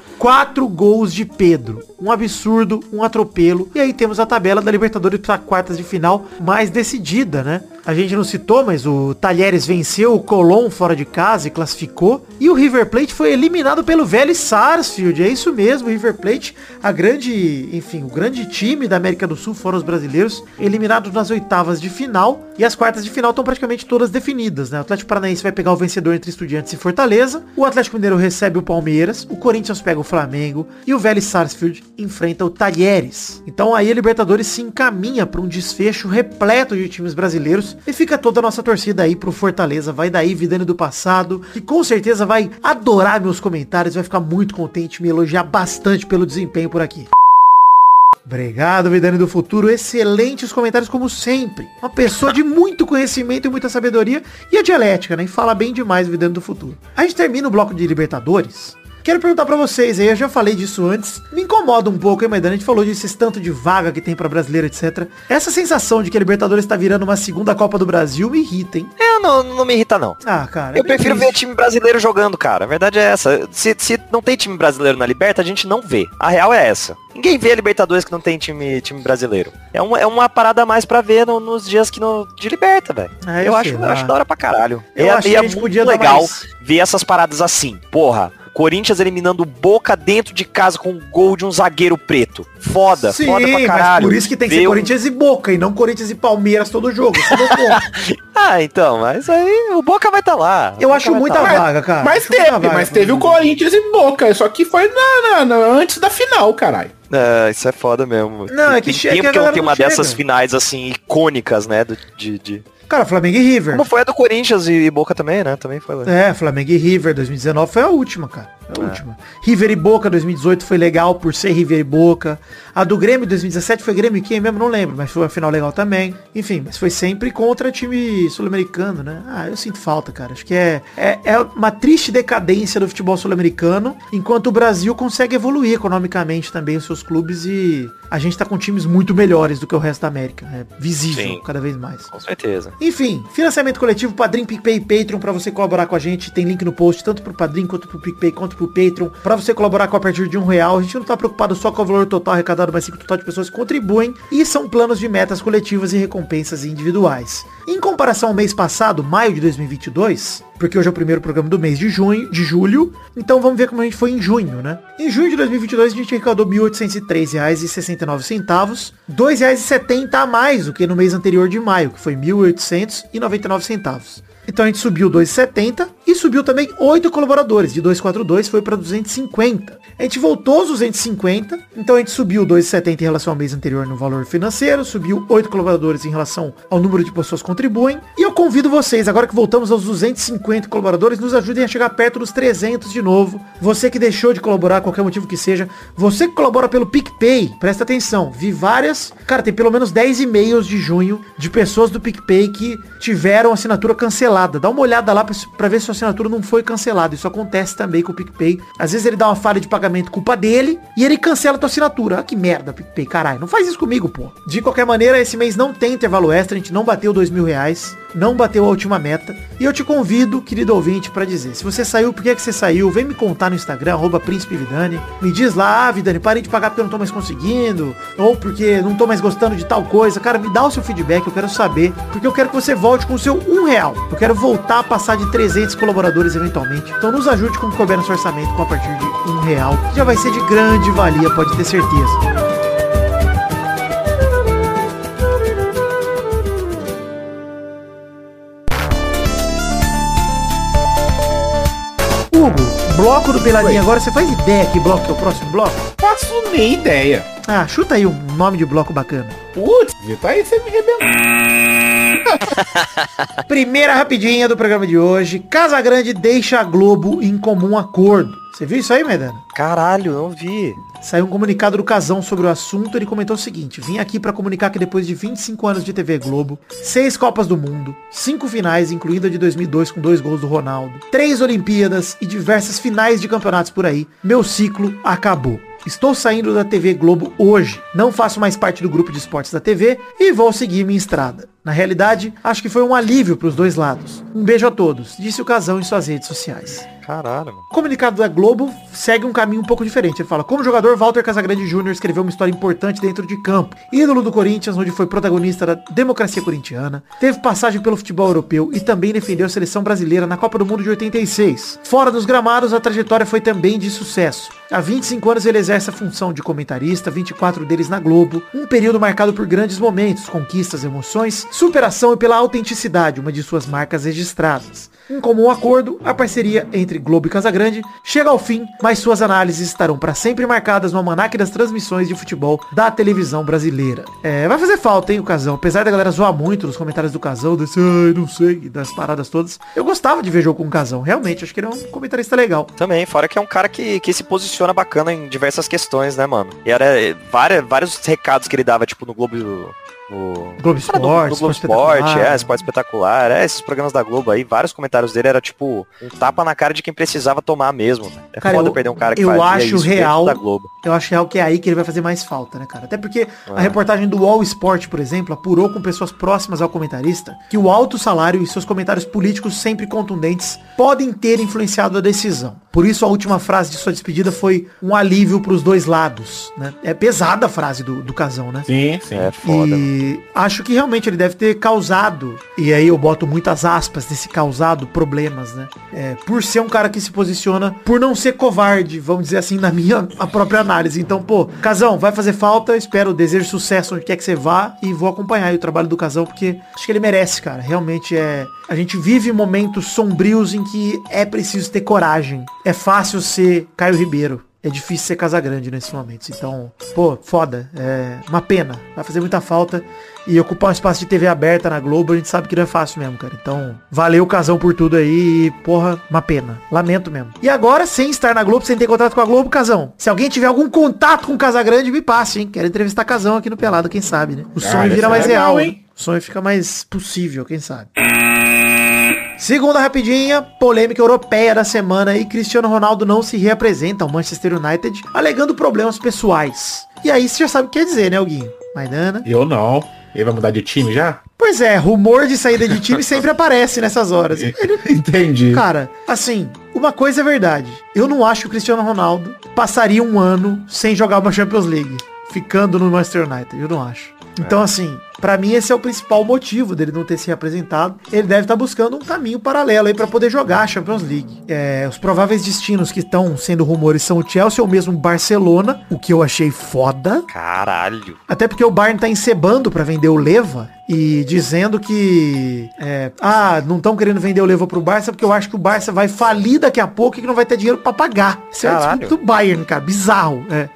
Quatro gols de Pedro. Um absurdo, um atropelo. E aí temos a tabela da Libertadores para quartas de final mais decidida, né? A gente não citou, mas o Talheres venceu o Colón fora de casa e classificou. E o River Plate foi eliminado pelo Vélez Sarsfield. É isso mesmo, o River Plate, a grande, enfim, o grande time da América do Sul foram os brasileiros, eliminados nas oitavas de final. E as quartas de final estão praticamente todas definidas, né? O Atlético Paranaense vai pegar o vencedor entre Estudiantes e Fortaleza. O Atlético Mineiro recebe o Palmeiras. O Corinthians pega o Flamengo. E o Vélez Sarsfield enfrenta o Talheres. Então aí a Libertadores se encaminha para um desfecho repleto de times brasileiros e fica toda a nossa torcida aí pro Fortaleza. Vai daí, Vidane do passado, que com certeza vai adorar meus comentários, vai ficar muito contente, me elogiar bastante pelo desempenho por aqui. Obrigado, Vidane do Futuro. Excelentes comentários, como sempre. Uma pessoa de muito conhecimento e muita sabedoria. E a dialética, né? E fala bem demais, Vidane do Futuro. A gente termina o bloco de Libertadores Quero perguntar pra vocês aí, eu já falei disso antes. Me incomoda um pouco, hein, Maidana? A gente falou disso, esse tanto de vaga que tem pra brasileiro, etc. Essa sensação de que a Libertadores tá virando uma segunda Copa do Brasil me irrita, hein? É, não, não me irrita, não. Ah, cara. é Eu bem prefiro triste. ver time brasileiro jogando, cara. A verdade é essa. Se, se não tem time brasileiro na Liberta, a gente não vê. A real é essa. Ninguém vê a Libertadores que não tem time, time brasileiro. É uma, é uma parada a mais pra ver no- nos dias que no, de Liberta, velho. Ah, eu eu, acho, eu acho da hora pra caralho. Eu é, acho que é a gente muito legal mais- ver essas paradas assim. Porra, Corinthians eliminando o Boca dentro de casa com um gol de um zagueiro preto. Foda, Sim, foda pra mas caralho. por isso que tem que ser um- Corinthians e Boca, e não Corinthians e Palmeiras todo jogo. Isso é. <laughs> Ah, então, mas aí o Boca vai estar lá. O Eu Boca acho muita tá lá. vaga, cara. Mas Acho teve, vaga mas teve o. Corinthians e Boca, só que foi na, na- na- antes da final, caralho. É, isso é foda mesmo. Não, é que tem chega tempo que eu galera não tenho uma chega. dessas finais, assim, icônicas, né? do- de, de- Cara, Flamengo e River. Como foi a do Corinthians e Boca também, né? Também foi. É, Flamengo e River 2019 foi a última, cara. Foi a última. River e Boca 2018 foi legal por ser River e Boca. A do Grêmio 2017 foi Grêmio e quem mesmo não lembro, mas foi uma final legal também. Enfim, mas foi sempre contra time sul-americano, né? Ah, eu sinto falta, cara. Acho que é, é, é uma triste decadência do futebol sul-americano, enquanto o Brasil consegue evoluir economicamente também os seus clubes e a gente tá com times muito melhores do que o resto da América. É visível Sim. cada vez mais. Com certeza. Enfim, financiamento coletivo, Padrim, PicPay e Patreon pra você colaborar com a gente. Tem link no post, tanto pro Padrim quanto pro PicPay, quanto pro Patreon. Pra você colaborar com a partir de um real. A gente não tá preocupado só com o valor total arrecadado, mas sim com o total de pessoas que contribuem. E são planos de metas coletivas e recompensas individuais. Em comparação ao mês passado, maio de 2022, porque hoje é o primeiro programa do mês de junho, de julho, então vamos ver como a gente foi em junho, né? Em junho de 2022 a gente arrecadou R$ 1.803,69, R$ 2,70 a mais do que no mês anterior de maio, que foi R$ 1.899 centavos. Então a gente subiu 2,70, E subiu também 8 colaboradores, de 242 foi para 250. A gente voltou aos 250, então a gente subiu 270 em relação ao mês anterior no valor financeiro, subiu 8 colaboradores em relação ao número de pessoas que contribuem. E eu convido vocês, agora que voltamos aos 250 colaboradores, nos ajudem a chegar perto dos 300 de novo. Você que deixou de colaborar, qualquer motivo que seja, você que colabora pelo PicPay, presta atenção, vi várias, cara, tem pelo menos 10 e-mails de junho de pessoas do PicPay que tiveram assinatura cancelada. Dá uma olhada lá pra ver se a assinatura não foi cancelada. Isso acontece também com o PicPay. Às vezes ele dá uma falha de pagamento culpa dele e ele cancela a tua assinatura. Ah, que merda, PicPay, caralho. Não faz isso comigo, pô. De qualquer maneira, esse mês não tem intervalo extra, a gente não bateu dois mil reais não bateu a última meta. E eu te convido, querido ouvinte, para dizer, se você saiu, por que, é que você saiu? Vem me contar no Instagram, arroba Vidani. Me diz lá, ah, Vidani, parei de pagar porque eu não tô mais conseguindo, ou porque não tô mais gostando de tal coisa. Cara, me dá o seu feedback, eu quero saber, porque eu quero que você volte com o seu um real. Eu quero voltar a passar de 300 colaboradores eventualmente. Então nos ajude com o que no seu orçamento com a partir de um real. Já vai ser de grande valia, pode ter certeza. Bloco do Peladinho agora, você faz ideia que bloco que é o próximo bloco? Faço nem ideia. Ah, chuta aí um nome de bloco bacana. Putz, tá aí você me rebentou. <laughs> Primeira rapidinha do programa de hoje. Casa Grande deixa a Globo em comum acordo. Você viu isso aí, Medana? Caralho, não vi. Saiu um comunicado do Casão sobre o assunto. Ele comentou o seguinte: Vim aqui para comunicar que depois de 25 anos de TV Globo, seis Copas do Mundo, cinco finais, incluindo a de 2002 com dois gols do Ronaldo, três Olimpíadas e diversas finais de campeonatos por aí, meu ciclo acabou. Estou saindo da TV Globo hoje. Não faço mais parte do grupo de esportes da TV e vou seguir minha estrada. Na realidade, acho que foi um alívio para os dois lados. Um beijo a todos, disse o Casão em suas redes sociais. Caralho, mano. O comunicado da Globo segue um caminho um pouco diferente. Ele fala, como jogador, Walter Casagrande Jr. escreveu uma história importante dentro de campo. Ídolo do Corinthians, onde foi protagonista da democracia corintiana. Teve passagem pelo futebol europeu e também defendeu a seleção brasileira na Copa do Mundo de 86. Fora dos gramados, a trajetória foi também de sucesso. Há 25 anos ele exerce a função de comentarista, 24 deles na Globo. Um período marcado por grandes momentos, conquistas, emoções, superação e pela autenticidade, uma de suas marcas registradas. Em comum acordo, a parceria entre Globo e Casagrande chega ao fim, mas suas análises estarão para sempre marcadas no almanaque das transmissões de futebol da televisão brasileira. É, vai fazer falta, hein, o Casão. Apesar da galera zoar muito nos comentários do Casão, desse, ai, não sei, das paradas todas. Eu gostava de ver jogo com o Casão, realmente. Acho que ele é um comentarista legal. Também, fora que é um cara que, que se posiciona bacana em diversas questões, né, mano? E era é, várias, vários recados que ele dava, tipo, no Globo o Globo Esporte, no Globo Esporte, é, Esporte Espetacular, é, esses programas da Globo aí, vários comentários dele era tipo um tapa na cara de quem precisava tomar mesmo. É cara, foda eu, perder um cara que eu acho isso real, da Globo. Eu acho real que é aí que ele vai fazer mais falta, né, cara? Até porque é. a reportagem do All Sport, por exemplo, apurou com pessoas próximas ao comentarista que o alto salário e seus comentários políticos sempre contundentes podem ter influenciado a decisão. Por isso a última frase de sua despedida foi um alívio para os dois lados, né? É pesada a frase do, do casão, né? Sim, sim. É foda. E acho que realmente ele deve ter causado, e aí eu boto muitas aspas nesse causado, problemas, né? É, por ser um cara que se posiciona, por não ser covarde, vamos dizer assim, na <laughs> minha a própria análise. Então, pô, Casão, vai fazer falta, espero, desejo sucesso onde quer que você vá e vou acompanhar o trabalho do Casão, porque acho que ele merece, cara. Realmente é... A gente vive momentos sombrios em que é preciso ter coragem é fácil ser Caio Ribeiro. É difícil ser Casagrande nesses momentos. Então, pô, foda. É uma pena. Vai fazer muita falta. E ocupar um espaço de TV aberta na Globo, a gente sabe que não é fácil mesmo, cara. Então, valeu o Casão por tudo aí. E, porra, uma pena. Lamento mesmo. E agora, sem estar na Globo, sem ter contato com a Globo, Casão. Se alguém tiver algum contato com o Casagrande, me passe, hein? Quero entrevistar Casão aqui no Pelado, quem sabe, né? O sonho vira mais é legal, real, hein? O sonho fica mais possível, quem sabe. Segunda rapidinha, polêmica europeia da semana e Cristiano Ronaldo não se reapresenta ao Manchester United, alegando problemas pessoais. E aí você já sabe o que quer dizer, né, Alguinho? Maidana? Eu não. Ele vai mudar de time já? Pois é, rumor de saída de time <laughs> sempre aparece nessas horas. Ele... Entendi. Cara, assim, uma coisa é verdade. Eu não acho que o Cristiano Ronaldo passaria um ano sem jogar uma Champions League ficando no Manchester United. Eu não acho. Então, assim, pra mim esse é o principal motivo dele não ter se representado. Ele deve estar buscando um caminho paralelo aí pra poder jogar a Champions League. É, os prováveis destinos que estão sendo rumores são o Chelsea ou mesmo o Barcelona, o que eu achei foda. Caralho. Até porque o Bayern tá encebando pra vender o Leva e dizendo que é, ah, não estão querendo vender o Leva pro Barça porque eu acho que o Barça vai falir daqui a pouco e que não vai ter dinheiro pra pagar. Isso é discurso do Bayern, cara, bizarro. É.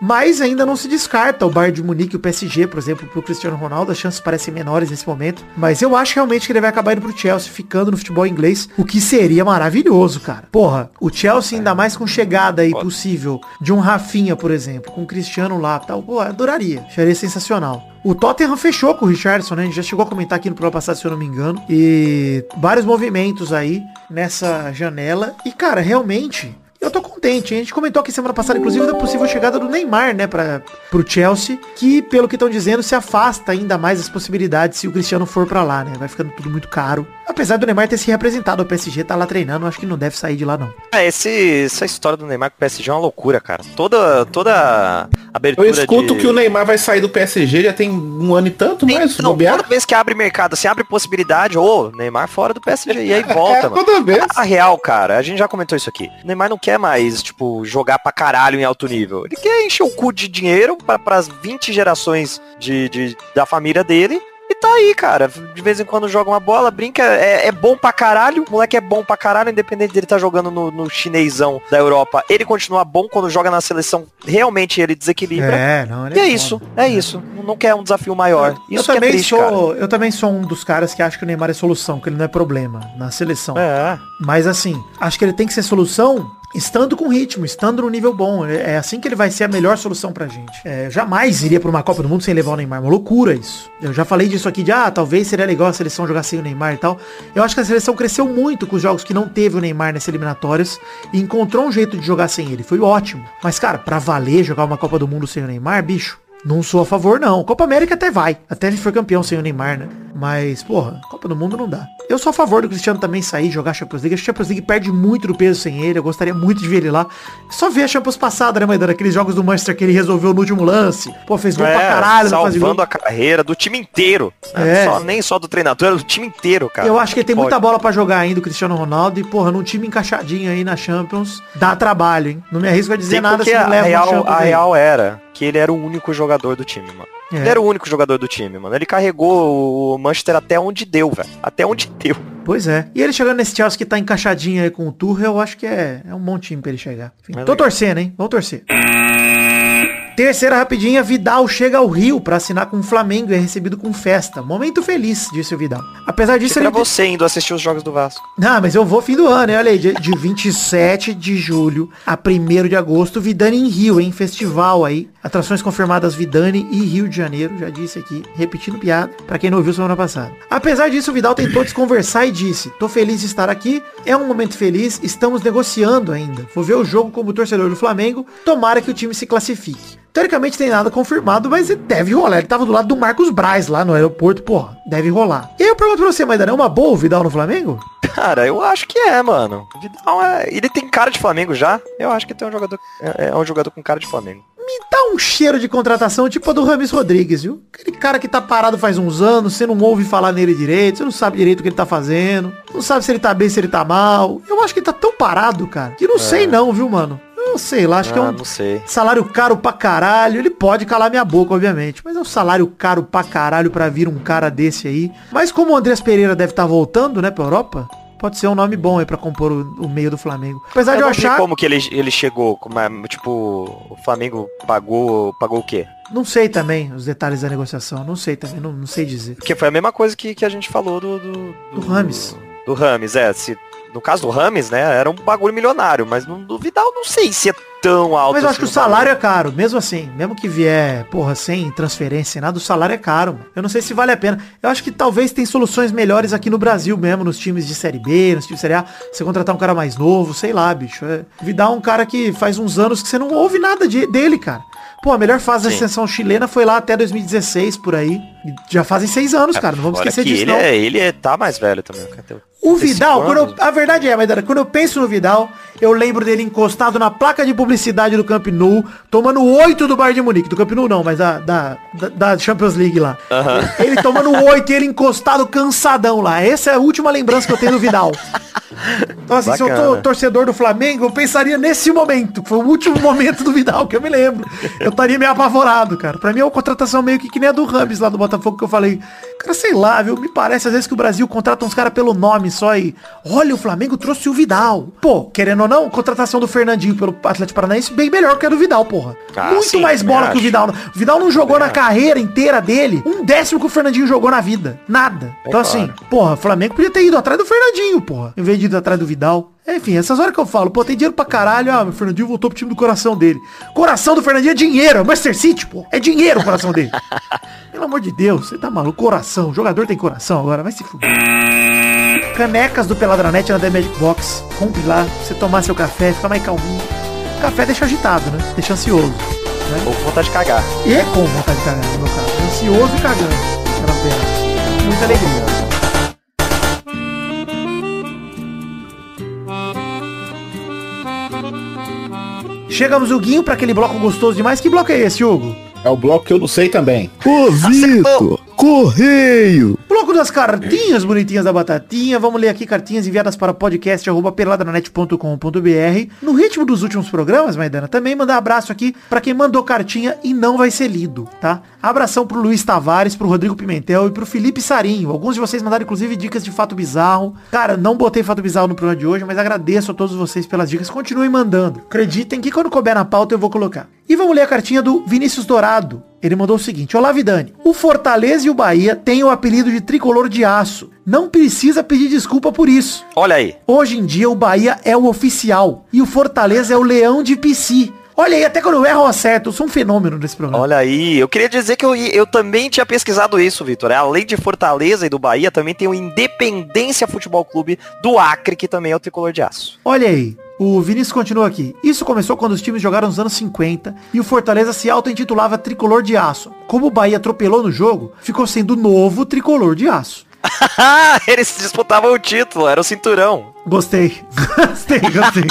Mas ainda não se descarta o Bayern de Munique e o PSG, por exemplo, pro Cristiano Ronaldo. As chances parecem menores nesse momento. Mas eu acho realmente que ele vai acabar indo pro Chelsea, ficando no futebol inglês, o que seria maravilhoso, cara. Porra, o Chelsea ainda mais com chegada aí possível de um Rafinha, por exemplo, com o Cristiano lá tal. Pô, adoraria. Acharia sensacional. O Tottenham fechou com o Richardson, né? A gente já chegou a comentar aqui no programa passado, se eu não me engano. E vários movimentos aí nessa janela. E, cara, realmente, eu tô contente. A gente comentou aqui semana passada, inclusive, da possível chegada do Neymar, né, para pro Chelsea, que, pelo que estão dizendo, se afasta ainda mais as possibilidades se o Cristiano for pra lá, né? Vai ficando tudo muito caro. Apesar do Neymar ter se representado, o PSG tá lá treinando, acho que não deve sair de lá, não. É, esse, essa história do Neymar com o PSG é uma loucura, cara. Toda, toda abertura Eu escuto de... que o Neymar vai sair do PSG já tem um ano e tanto, mas Então, bobear. toda vez que abre mercado, se abre possibilidade, ô, Neymar fora do PSG, e aí <laughs> volta, É, mano. toda vez. A real, cara, a gente já comentou isso aqui. O Neymar não quer mais, tipo, jogar pra caralho em alto nível. Ele quer encher o cu de dinheiro para pras 20 gerações de, de- da família dele. Tá aí, cara. De vez em quando joga uma bola, brinca, é, é bom pra caralho. O moleque é bom pra caralho, independente dele tá jogando no, no chinesão da Europa. Ele continua bom quando joga na seleção. Realmente ele desequilibra. É, não, ele E é foda. isso, é isso. Não quer um desafio maior. Eu Isso que é também, triste, cara. sou, eu também sou um dos caras que acha que o Neymar é solução, que ele não é problema na seleção. É. Mas assim, acho que ele tem que ser solução estando com ritmo, estando no nível bom. É é assim que ele vai ser a melhor solução pra gente. É, eu jamais iria pra uma Copa do Mundo sem levar o Neymar. Uma loucura isso. Eu já falei disso aqui de, ah, talvez seria legal a seleção jogar sem o Neymar e tal. Eu acho que a seleção cresceu muito com os jogos que não teve o Neymar nessas eliminatórias e encontrou um jeito de jogar sem ele. Foi ótimo. Mas, cara, pra valer jogar uma Copa do Mundo sem o Neymar, bicho, não sou a favor, não. Copa América até vai. Até a gente foi campeão sem o Neymar, né? Mas, porra, Copa do Mundo não dá. Eu sou a favor do Cristiano também sair e jogar a Champions League. A Champions League perde muito do peso sem ele. Eu gostaria muito de ver ele lá. Só ver a Champions passada, né, Maidana? Aqueles jogos do Manchester que ele resolveu no último lance. Pô, fez gol pra caralho. É, salvando a carreira do time inteiro. né? É. Só- nem só do treinador, era do time inteiro, cara. Eu acho que ele tem Pode. muita bola pra jogar ainda, o Cristiano Ronaldo. E, porra, num time encaixadinho aí na Champions, dá trabalho, hein? Não me arrisco a dizer nada se não a leva um real, Champions a real era que ele era o único jogador do time, mano. É. Ele era o único jogador do time, mano. Ele carregou o Manchester até onde deu, velho. Até onde <laughs> deu. Pois é. E ele chegando nesse Chelsea que tá encaixadinho aí com o Tuchel, eu acho que é, é um bom time pra ele chegar. Enfim, É tô legal. torcendo, hein? Vamos torcer. Terceira rapidinha, Vidal chega ao Rio pra assinar com o Flamengo e é recebido com festa. Momento feliz, disse o Vidal. Apesar disso, Isso era ele... você indo assistir os jogos do Vasco. Ah, mas eu vou fim do ano, hein? Olha aí, de, de 27 de julho a 1 de agosto, Vidani em Rio, hein? Festival aí. Atrações confirmadas Vidani e Rio de Janeiro, já disse aqui, repetindo piada, pra quem não ouviu semana passada. Apesar disso, o Vidal tentou desconversar e disse, tô feliz de estar aqui, é um momento feliz, estamos negociando ainda. Vou ver o jogo como torcedor do Flamengo, tomara que o time se classifique. Teoricamente tem nada confirmado, mas deve rolar. Ele tava do lado do Marcos Braz lá no aeroporto, porra, deve rolar. E aí eu pergunto pra você, Maidana, é uma boa o Vidal no Flamengo? Cara, eu acho que é, mano. O Vidal é. Ele tem cara de Flamengo já. Eu acho que tem um jogador. É é um jogador com cara de Flamengo. Me dá um cheiro de contratação tipo a do Rames Rodrigues, viu? Aquele cara que tá parado faz uns anos, você não ouve falar nele direito, você não sabe direito o que ele tá fazendo, não sabe se ele tá bem, se ele tá mal. Eu acho que ele tá tão parado, cara, que não sei não, viu, mano? Eu sei lá, acho que é. Ah, um não sei. salário caro pra caralho. Ele pode calar minha boca, obviamente, mas é um salário caro pra caralho pra vir um cara desse aí. Mas como o Andrés Pereira deve estar voltando, né, pra Europa, pode ser um nome bom aí pra compor o, o meio do Flamengo. Apesar de Eu eu não vi achar... como que ele, ele chegou, como é, tipo, o Flamengo pagou, pagou o quê? Não sei também os detalhes da negociação, não sei também, não, não sei dizer. Porque foi a mesma coisa que, que a gente falou do... Do, Do Rames. Do Rames, é. Se, no caso do Rames, né, era um bagulho milionário, mas no, do Vidal não sei se é tão alto Mas eu acho que o assim salário é caro, mesmo assim. Mesmo que vier, porra, sem transferência, sem nada, o salário é caro. Mano. Eu não sei se vale a pena. Eu acho que talvez tem soluções melhores aqui no Brasil mesmo, nos times de Série B, nos times de Série A. Você contratar um cara mais novo, sei lá, bicho. É, Vidal é um cara que faz uns anos que você não ouve nada de- dele, cara. Pô, a melhor fase da Sim. seleção chilena foi lá até 2016, por aí. Já fazem seis anos, cara. Não vamos Fora esquecer que disso, ele não. É, ele é, tá mais velho também. O 35 Vidal, quando eu- a verdade é, Maidana, quando eu penso no Vidal, Eu lembro dele encostado na placa de publicidade do Camp Nou, tomando oito do Bayern de Munique. Do Camp Nou não, mas da, da, da- da Champions League lá. Ele tomando oito e ele encostado cansadão lá. Essa é a última lembrança que eu tenho do Vidal. Então assim, se eu tô Bacana. torcedor do Flamengo, eu pensaria nesse momento. Foi o último momento do Vidal que eu me lembro. Eu estaria meio apavorado, cara. Pra mim é uma contratação meio que que nem a do Rames lá do Botafogo que eu falei. Cara, sei lá, viu? Me parece às vezes que o Brasil contrata uns caras pelo nome só e. Olha, o Flamengo trouxe o Vidal. Pô, querendo ou não, contratação do Fernandinho pelo Atlético Paranaense bem melhor que a do Vidal, porra. Ah, Muito sim, mais bola que o. Vidal. O Vidal não jogou na carreira inteira dele um décimo que o Fernandinho jogou na vida. Nada. Então assim, porra, o Flamengo podia ter ido atrás do Fernandinho, porra. Em vez de ir atrás do Vidal. Enfim, essas horas que eu falo, pô, tem dinheiro pra caralho. Ah, o Fernandinho voltou pro time do coração dele. Coração do Fernandinho é dinheiro, é Manchester City, pô. É dinheiro o coração dele. <laughs> Pelo amor de Deus, você tá maluco? Coração. O jogador tem coração agora, vai se fuder. Canecas do Peladranet na The Magic Box. Compre lá, pra você tomar seu café, fica mais calminho. Café deixa agitado, né? Deixa ansioso. Né? Ou com vontade de cagar. E é com vontade de cagar, no meu caso. Ansioso e cagando. Muita alegria. Chegamos, Huguinho, pra aquele bloco gostoso demais. Que bloco é esse, Hugo? É o bloco que eu não sei também. Ô, Vitor! Correio! Bloco das cartinhas bonitinhas da batatinha. Vamos ler aqui cartinhas enviadas para podcast@peladranet.com.br. No ritmo dos últimos programas, Maidana, também mandar abraço aqui para quem mandou cartinha e não vai ser lido, tá? Abração pro Luiz Tavares, pro Rodrigo Pimentel e pro Felipe Sarinho. Alguns de vocês mandaram inclusive dicas de fato bizarro. Cara, não botei fato bizarro no programa de hoje, mas agradeço a todos vocês pelas dicas. Continuem mandando. Acreditem que quando couber na pauta eu vou colocar. E vamos ler a cartinha do Vinícius Dourado. Ele mandou o seguinte, Olá Vidani, o Fortaleza e o Bahia têm o apelido de tricolor de aço. Não precisa pedir desculpa por isso. Olha aí. Hoje em dia o Bahia é o oficial e o Fortaleza é o leão de PC. Olha aí, até quando eu erro eu acerto, eu sou um fenômeno nesse programa. Olha aí, eu queria dizer que eu, eu também tinha pesquisado isso, Vitor. É, Além de Fortaleza e do Bahia, também tem o Independência Futebol Clube do Acre, que também é o tricolor de aço. Olha aí, o Vinícius continua aqui. Isso começou quando os times jogaram nos anos 50 e o Fortaleza se auto-intitulava Tricolor de Aço. Como o Bahia atropelou no jogo, ficou sendo o novo Tricolor de Aço. <laughs> Eles disputavam o título, era o cinturão. <laughs> Gostei. gostei, gostei.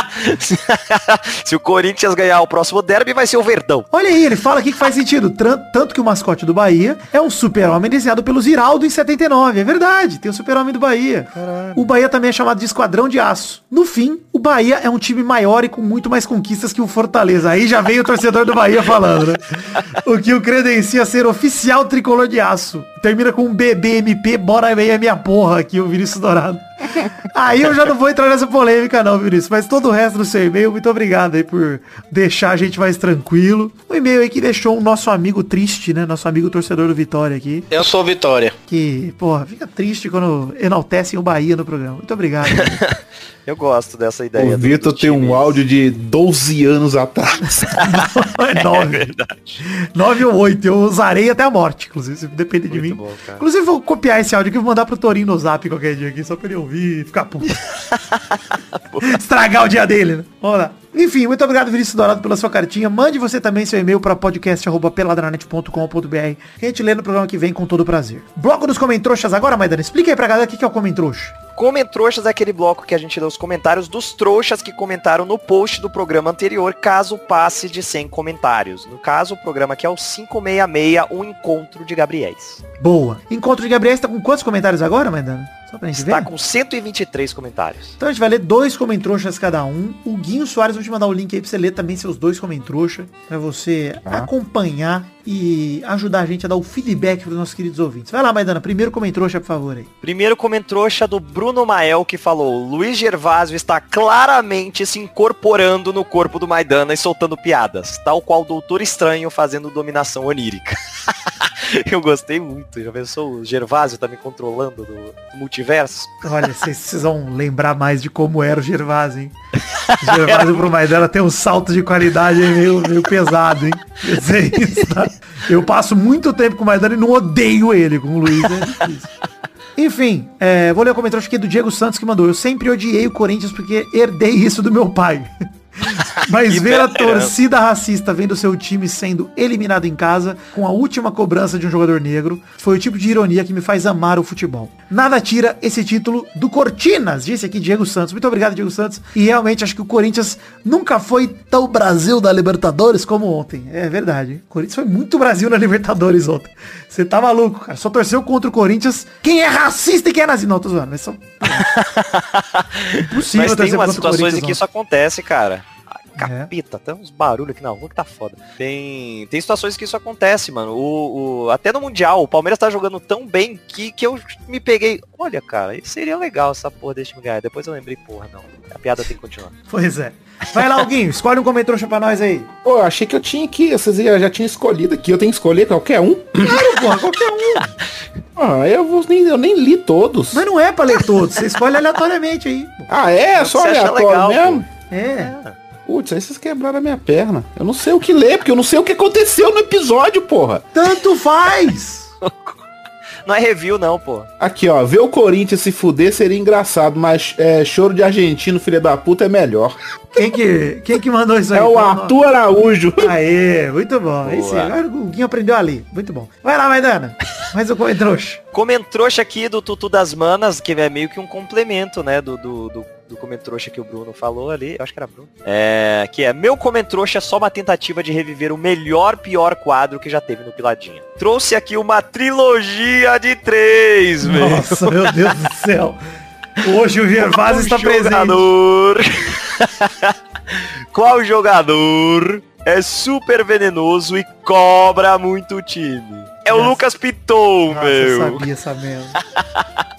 <laughs> Se o Corinthians ganhar o próximo derby, vai ser o Verdão. Olha aí, ele fala aqui que faz sentido. Tanto que o mascote do Bahia é um super-homem desenhado pelo Ziraldo em 79. É verdade, tem o super-homem do Bahia. O Bahia também é chamado de Esquadrão de Aço. No fim, o Bahia é um time maior e com muito mais conquistas que o Fortaleza. Aí já veio o torcedor do Bahia falando, né? O que o credencia ser oficial tricolor de aço. Termina com um BBMP, bora aí a minha porra aqui, o Vinícius Dourado. Aí eu já não vou entrar nessa polêmica não, Vinícius. Mas todo o resto do seu e-mail, muito obrigado aí por deixar a gente mais tranquilo. Um e-mail aí que deixou o nosso amigo triste, né? Nosso amigo torcedor do Vitória aqui. Eu sou Vitória. Que, porra, fica triste quando enaltecem o Bahia no programa. Muito obrigado. <laughs> Eu gosto dessa ideia. O do- Vitor do tem um áudio de 12 anos atrás. <laughs> é nove. Nove ou oito. Eu usarei até a morte, inclusive, se depender de Muito mim. bom, cara. Inclusive, vou copiar esse áudio aqui e vou mandar pro Torinho no zap qualquer dia aqui, só pra ele ouvir e ficar puto. <laughs> Estragar o dia dele, né? Vamos lá. Enfim, muito obrigado, Vinícius Dourado, pela sua cartinha. Mande você também seu e-mail para podcast.peladranet.com.br que a gente lê no programa que vem com todo prazer. Bloco dos Comentroxas agora, Maidana. Explica aí pra galera o que que é o Comentrouxa. Comentroxas é aquele bloco que a gente lê os comentários dos trouxas que comentaram no post do programa anterior, caso passe de 100 comentários. No caso, o programa aqui é o 566, o Encontro de Gabriéis. Boa. Encontro de Gabriel está com quantos comentários agora, Maidana? Só pra gente Está ver. com 123 comentários. Então a gente vai ler dois comentroxas cada um. O Guinho Soares, vou te mandar o link aí pra você ler também seus dois comentroxas. Pra você acompanhar e ajudar a gente a dar o feedback pros nossos queridos ouvintes. Vai lá, Maidana. Primeiro comentroxa, por favor aí. Primeiro comentroxa do Bruno Mael que falou Luiz Gervásio está claramente se incorporando no corpo do Maidana e soltando piadas, tal qual o Doutor Estranho fazendo dominação onírica. <laughs> Eu gostei muito, já pensou o Gervásio tá me controlando do multiverso? Olha, <laughs> vocês precisam lembrar mais de como era o Gervásio, hein? <laughs> O Gervásio pro Maidana tem um salto de qualidade meio, meio pesado, hein? Tá? <laughs> Eu passo muito tempo com o Maidana e não odeio ele, com o Luiz, é difícil. <laughs> Enfim, é, vou ler o comentário aqui do Diego Santos que mandou. Eu sempre odiei o Corinthians porque herdei isso do meu pai. Mas Que ver a veterano. torcida racista vendo seu time sendo eliminado em casa com a última cobrança de um jogador negro foi o tipo de ironia que me faz amar o futebol. Nada tira esse título do Cortinas, disse aqui Diego Santos. Muito obrigado, Diego Santos. E realmente acho que o Corinthians nunca foi tão Brasil da Libertadores como ontem. É verdade. O Corinthians foi muito Brasil na Libertadores ontem. Você tá maluco, cara. Só torceu contra o Corinthians. Quem é racista e quem é nazista? Não, tô zoando. Mas só... <laughs> Impossível Mas tem umas situações em que isso acontece, cara. É. Capita, tem uns barulhos aqui na rua que tá foda. Tem, tem situações que isso acontece, mano. O, o- até no Mundial, o Palmeiras tá jogando tão bem que, que eu me peguei. Olha, cara, isso seria legal essa porra desse time ganhar. Depois eu lembrei, porra, não. A piada tem que continuar. Pois é. Vai lá, Alguinho, <laughs> escolhe um comentrouxa pra nós aí. Pô, eu achei que eu tinha que. Vocês já, já tinham escolhido aqui. Eu tenho que escolher qualquer um. Claro, porra, qualquer um. <laughs> Ah, eu, vou, nem, eu nem li todos. Mas não é pra ler todos, você escolhe aleatoriamente aí. pô. Ah, é? Só aleatório legal, mesmo? É. Putz, aí vocês quebraram a minha perna. Eu não sei o que ler, porque eu não sei o que aconteceu no episódio, porra. Tanto faz. <laughs> Não é review, não, pô. Aqui, ó. Ver o Corinthians se fuder seria engraçado, mas é, choro de argentino, filho da puta, é melhor. Quem que, quem que mandou isso aí? É o Arthur Araújo. Aê, muito bom. Boa. agora o Guinho aprendeu ali. Muito bom. Vai lá, Maidana. Mais um comentrouxa. Comentrouxa aqui do Tutu das Manas, que é meio que um complemento, né, do, do, do, do comentrouxa que o Bruno falou ali. Eu acho que era Bruno. É, que é, meu comentrouxa é só uma tentativa de reviver o melhor, pior quadro que já teve no Piladinha. Trouxe aqui uma trilogia de três, velho. Nossa, meu Deus do céu. Hoje o Gervásio está presente. jogador... <laughs> Qual jogador é super venenoso e cobra muito o time? É o Nossa. Lucas Piton, Nossa, eu meu. sabia essa merda. <laughs>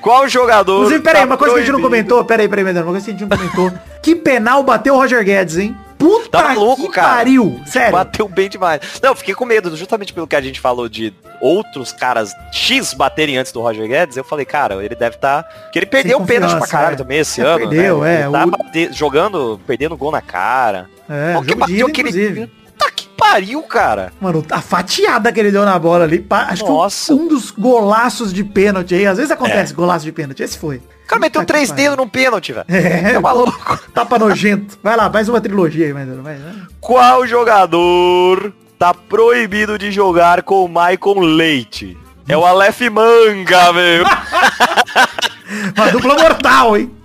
Qual jogador... Inclusive, peraí, tá uma coisa que a gente não comentou. Peraí, peraí, Maidana. Uma coisa que a gente não comentou. que penal bateu o Roger Guedes, hein? Puta Tá maluco, que cara. pariu. Sério. Bateu bem demais. Não, fiquei com medo, justamente pelo que a gente falou de outros caras X baterem antes do Roger Guedes, eu falei, cara, ele deve estar. que ele perdeu o pênalti pra caralho é. também esse É, ano. perdeu, né? é, Ele tá o- bate- jogando, perdendo gol na cara. É, Olha que bateu aquele. inclusive. Tá que pariu, cara. Mano, a fatiada que ele deu na bola ali, acho Nossa. que um, dos golaços de pênalti aí, às vezes acontece golaço de pênalti, esse foi. O cara meteu Puta três dedos num pênalti, velho. É, Tá maluco. Tapa nojento. Vai lá, mais uma trilogia aí. Vai, vai. Qual jogador tá proibido de jogar com o Maicon Leite? É o Aleph Manga, meu. <laughs> <laughs> Uma dupla mortal, hein? <laughs>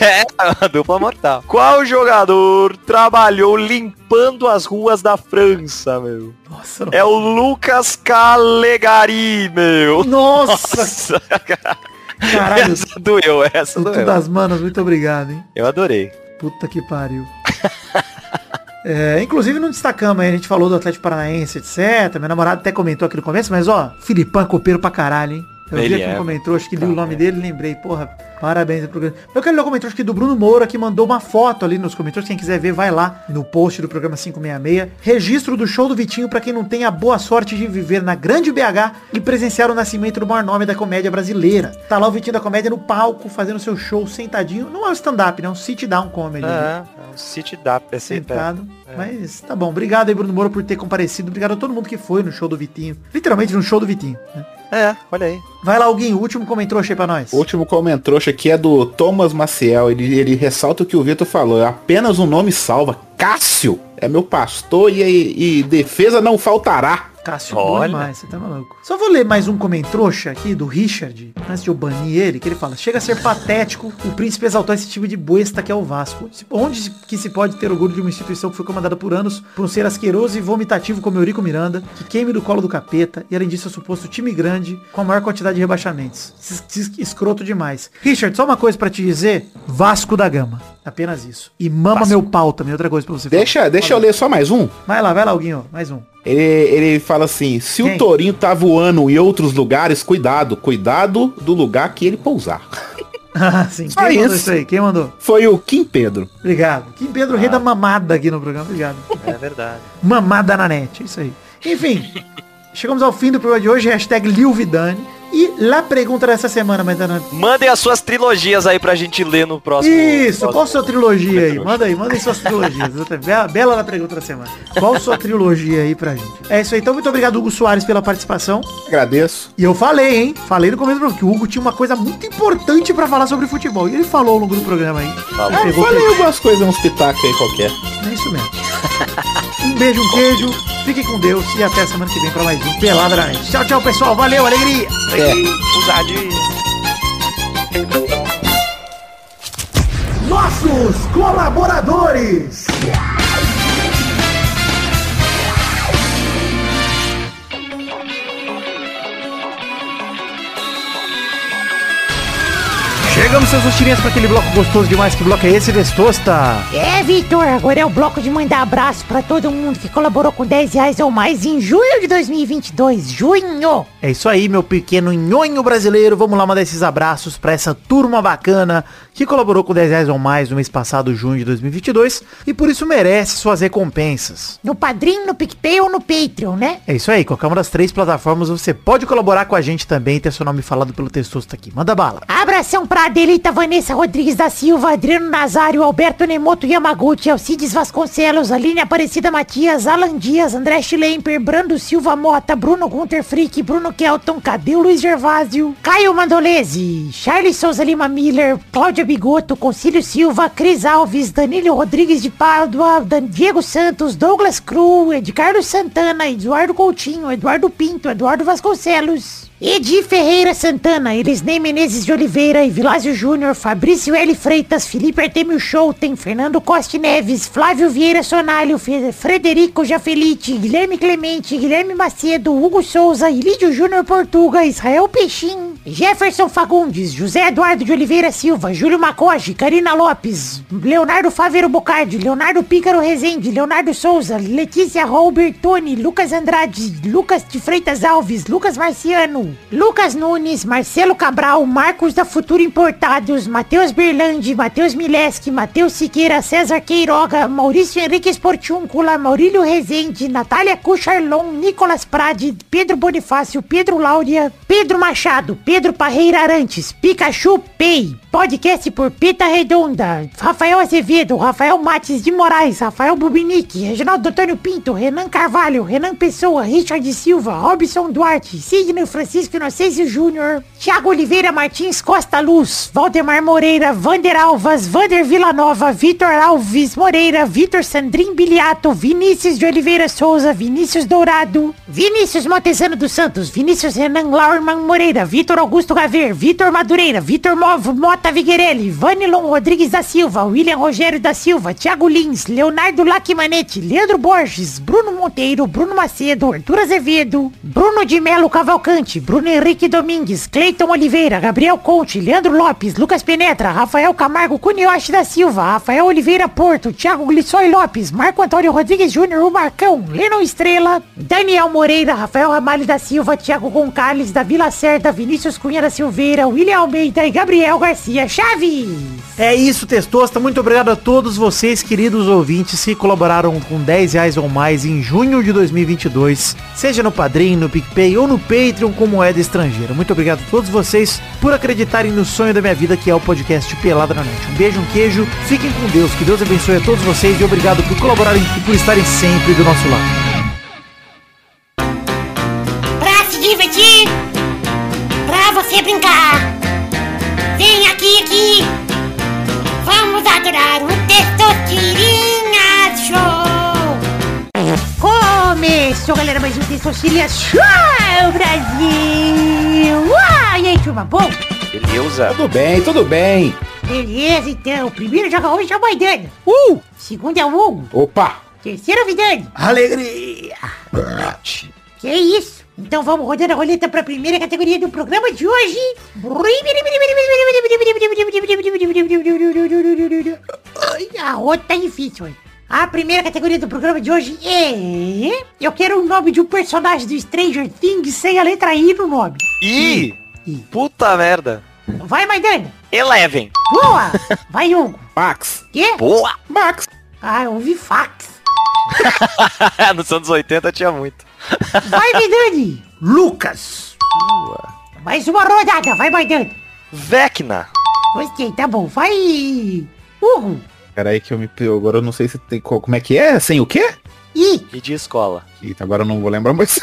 É, a dupla mortal. Qual jogador trabalhou limpando as ruas da França, meu? Nossa. É o Lucas Calegari, meu. Nossa, Nossa, caralho. essa doeu, essa doeu. das manas, muito obrigado, hein? Eu adorei. Puta que pariu. É, inclusive não destacamos aí, a gente falou do Atlético Paranaense, etc. Meu namorado até comentou aqui no começo, mas ó, Filipão é copeiro pra caralho, hein? Eu Ele vi aqui é. no comentou, acho que li o nome é. dele lembrei, porra, parabéns pro programa. Eu quero ler o comentário acho que do Bruno Moura, que mandou uma foto ali nos comentários, quem quiser ver, vai lá no post do programa 566. Registro do show do Vitinho pra quem não tem a boa sorte de viver na grande BH e presenciar o nascimento do maior nome da comédia brasileira. Tá lá o Vitinho da Comédia no palco, fazendo seu show sentadinho. Não é um stand-up, né? É um sit-down comedy. É, é um Dap, é sentado. Mas tá bom. Obrigado aí, Bruno Moura, por ter comparecido. Obrigado a todo mundo que foi no show do Vitinho. Literalmente no show do Vitinho. né? É, olha aí. Vai lá, alguém. O último comentou achei pra nós. O último comentrouxa aqui é do Thomas Maciel. Ele, ele ressalta o que o Vitor falou. É apenas um nome salva. Cássio é meu pastor e, e defesa não faltará. Cássio, bom Olha. demais, você tá maluco. Só vou ler mais um comentrouxa aqui do Richard, antes de eu banir ele, que ele fala, chega a ser patético o príncipe exaltar esse tipo de besta que é o Vasco. Onde se- que se pode ter orgulho de uma instituição que foi comandada por anos por um ser asqueroso e vomitativo como Eurico Miranda, que queime do colo do capeta, e além disso é suposto time grande, com a maior quantidade de rebaixamentos. Es- es- Escroto demais. Richard, só uma coisa pra te dizer, Vasco da Gama. Apenas isso. E mama meu pau também, outra coisa pra você falar. Deixa, deixa eu ler só mais um. Vai lá, vai lá, Alguinho, mais um. Ele, ele fala assim, se Quem? o Torinho tá voando em outros lugares, cuidado, cuidado do lugar que ele pousar. <laughs> Ah, sim. Só Quem mandou isso. isso aí? Quem mandou? Foi o Kim Pedro. Obrigado. Kim Pedro, rei da mamada aqui no programa. Obrigado. É verdade. Mamada na net. é Isso aí. Enfim. Chegamos ao fim do programa de hoje. Hashtag Lil Vidani. E lá pergunta dessa semana, Maidana. Mandem as suas trilogias aí pra gente ler no próximo. Isso, próximo- qual sua trilogia aí? Manda aí, manda aí suas trilogias. Bela, bela na pergunta da semana. Qual sua trilogia aí pra gente? É isso aí, então muito obrigado, Hugo Soares, pela participação. Agradeço. E eu falei, hein? Falei no começo do programa que o Hugo tinha uma coisa muito importante pra falar sobre futebol. E ele falou ao longo do programa aí. Falou. Pegou Falei algumas coisas, uns pitacos aí qualquer. É isso mesmo. <laughs> um beijo, um queijo. Fique com Deus e até semana que vem pra mais um Pelada na Net. Tchau, tchau, pessoal. Valeu, alegria. Usar de. Nossos colaboradores. Chegamos, seus tirinhas, para aquele bloco gostoso demais. Que bloco é esse, Testosta? É, Vitor, agora é o bloco de mandar abraço pra todo mundo que colaborou com 10 reais ou mais em junho de 2022. Junho! É isso aí, meu pequeno nhonho brasileiro. Vamos lá mandar esses abraços pra essa turma bacana que colaborou com 10 reais ou mais no mês passado, junho de 2022, e por isso merece suas recompensas. No Padrim, no PicPay ou no Patreon, né? É isso aí, qualquer uma das três plataformas você pode colaborar com a gente também e ter seu nome falado pelo Testosta aqui. Manda bala. Abração pra Adelita Vanessa Rodrigues da Silva, Adriano Nazário, Alberto Nemoto Yamaguchi, Alcides Vasconcelos, Aline Aparecida Matias, Alan Dias, André Schlemper, Brando Silva Mota, Bruno Gunter Frick, Bruno Kelton, Cadê Luiz Gervásio, Caio Mandolese, Charles Souza Lima Miller, Cláudia Bigoto, Concílio Silva, Cris Alves, Danilo Rodrigues de Pádua, Dan Diego Santos, Douglas Cru, Edcardo Santana, Eduardo Coutinho, Eduardo Pinto, Eduardo Vasconcelos. Edi Ferreira Santana, Elisnei Menezes de Oliveira, Evilásio Júnior, Fabrício L. Freitas, Felipe Artemio Schouten, Fernando Costa Neves, Flávio Vieira Sonalho, Frederico Jafelite, Guilherme Clemente, Guilherme Macedo, Hugo Souza, Ilídio Júnior Portuga, Israel Peixim, Jefferson Fagundes, José Eduardo de Oliveira Silva, Júlio Macoge, Karina Lopes, Leonardo Faveiro Bocardi, Leonardo Pícaro Rezende, Leonardo Souza, Letícia Robertoni, Lucas Andrade, Lucas de Freitas Alves, Lucas Marciano, Lucas Nunes, Marcelo Cabral, Marcos da Futuro Importados, Matheus Berlandi, Matheus Mileski, Matheus Siqueira, César Queiroga, Maurício Henrique Esportiúncula, Maurílio Rezende, Natália Cucharlon, Nicolas Prade, Pedro Bonifácio, Pedro Láurea, Pedro Machado, Pedro Parreira Arantes, Pikachu Pay, podcast por Pita Redonda, Rafael Azevedo, Rafael Mates de Moraes, Rafael Bubinique, Reginaldo Antônio Pinto, Renan Carvalho, Renan Pessoa, Richard Silva, Robson Duarte, Sidney Francisco Inocêncio Júnior, Thiago Oliveira Martins Costa Luz, Valdemar Moreira, Vander Alvas, Vander Villanova, Vitor Alves Moreira, Vitor Sandrin Biliato, Vinícius de Oliveira Souza, Vinícius Dourado, Vinícius Montezano dos Santos, Vinícius Renan Laurman Moreira, Vitor Augusto Gaver, Vitor Madureira, Vitor Movo, Mota Viguerelli, Vanilon Rodrigues da Silva, William Rogério da Silva, Thiago Lins, Leonardo Lacimanetti, Leandro Borges, Bruno Monteiro, Bruno Macedo, Arthur Azevedo, Bruno de Melo Cavalcante, Bruno Henrique Domingues, Cleiton Oliveira, Gabriel Conte, Leandro Lopes, Lucas Penetra, Rafael Camargo Cunioche da Silva, Rafael Oliveira Porto, Thiago Glissói Lopes, Marco Antônio Rodrigues Júnior, o Marcão, Lennon Estrela, Daniel Moreira, Rafael Ramalho da Silva, Thiago Goncalves, da Vila Cerda, Vinícius Cunha da Silveira, William Almeida e Gabriel Garcia Chaves. É isso, Testosta. Muito obrigado a todos vocês, queridos ouvintes, que colaboraram com 10 reais ou mais em junho de 2022, seja no Padrim, no PicPay ou no Patreon como moeda estrangeira. Muito obrigado a todos vocês por acreditarem no sonho da minha vida, que é o podcast Pelada na Net. Um beijo, um queijo, fiquem com Deus, que Deus abençoe a todos vocês e obrigado por colaborarem e por estarem sempre do nosso lado. Pra se divertir, pra você brincar. Vem aqui, aqui. Vamos adorar o Testosterinha Começou, galera, mais um Testosterinha Show, Brasil. Uau, e aí, turma, bom? Beleza. Tudo bem, tudo bem. Beleza, então. Primeiro joga hoje é o Maidana. Uh! Segundo é o Hugo. Opa! Terceiro é o Vidani. Alegria! Que isso? Então vamos rodando a roleta para a primeira categoria do programa de hoje. Ai, A rota tá difícil, hein? A primeira categoria do programa de hoje é... Eu quero o nome de um personagem do Stranger Things sem a letra I no nome. Ih! Puta merda. Vai, Maidana. Eleven. Boa! Vai, Hugo. Max! Quê? Boa! Max! Ah, eu ouvi fax. <laughs> Nos anos 80 tinha muito. Vai, Vidani. Lucas! Mais uma rodada, vai mandando. Vecna. Gostei, tá bom. Vai. Hugo. Pera aí que eu me... Agora eu não sei se tem... Como é que é? Sem o quê? Ih, E de escola. Eita, agora eu não vou lembrar mais.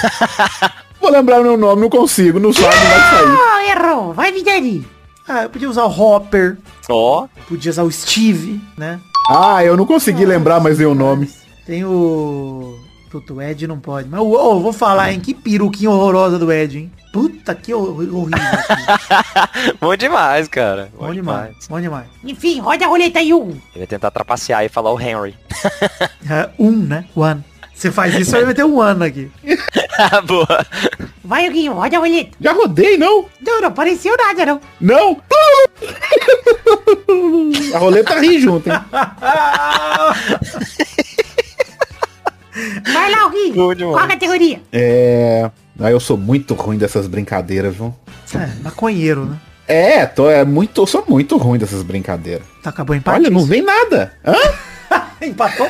<laughs> vou lembrar meu nome, não consigo. Não sabe, não vai sair. oh, errou. Vai, Vidani. Ah, eu podia usar o Hopper, Ó. podia usar o Steve, né? Ah, eu não consegui lembrar mais nenhum nome. Tem o... Puta, o Ed não pode. Mas, ô, vou falar, hein? Que peruquinha horrorosa do Ed, hein? Puta, que hor- horrível. <laughs> Bom demais, cara. Bom demais, bom demais. Enfim, roda a roleta aí, Hugo. Ele vai tentar trapacear e falar o Henry. <laughs> É, um, né? One. Você faz isso, vai meter um ano aqui. <laughs> Boa. Vai, Huguinho, roda a roleta. Já rodei, não? Não, não apareceu nada, não. Não! A roleta ri junto, hein? Vai lá, demais. Qual a categoria? É... Ah, eu sou muito ruim dessas brincadeiras, viu? É, maconheiro, né? É, tô, é muito, eu sou muito ruim dessas brincadeiras. Tá, acabou o empate? Olha, não vem nada. Hã? <laughs> Empatou?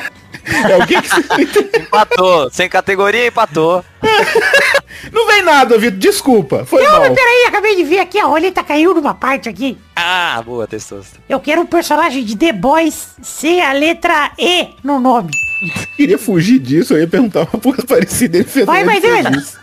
É o que que você... <laughs> Empatou. Sem categoria, empatou. <laughs> Não vem nada, Vitor. Desculpa. Foi Não, mas mal. peraí, acabei de ver aqui, a roleta caiu numa parte aqui. Ah, boa, testosta. Eu quero um personagem de The Boys sem a letra E no nome. Queria fugir disso, eu ia perguntar uma coisa parecida. Ele fez Vai, Dana. isso.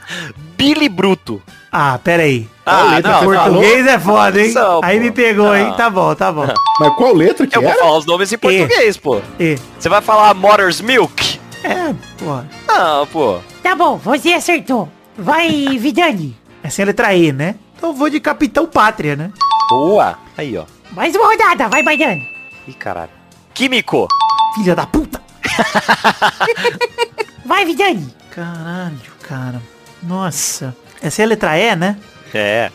Billy Bruto. Ah, pera aí. Ah, letra não. Português é foda, hein? Não, Aí pô. me pegou, hein? Não. Tá bom, tá bom. <laughs> Mas qual letra que Eu vou era? falar os nomes em português, pô. E. Você vai falar Mother's Milk? É, pô. Não, pô. Tá bom, você acertou. Vai, Vidani. Essa é a letra E, né? Então eu vou de Capitão Pátria, né? Boa. Aí, ó. Mais uma rodada, vai, Maidana. Ih, caralho. Químico. Filha da puta. <laughs> Vai, Vidani. Caralho, cara. Nossa. Essa é a letra E, né? É.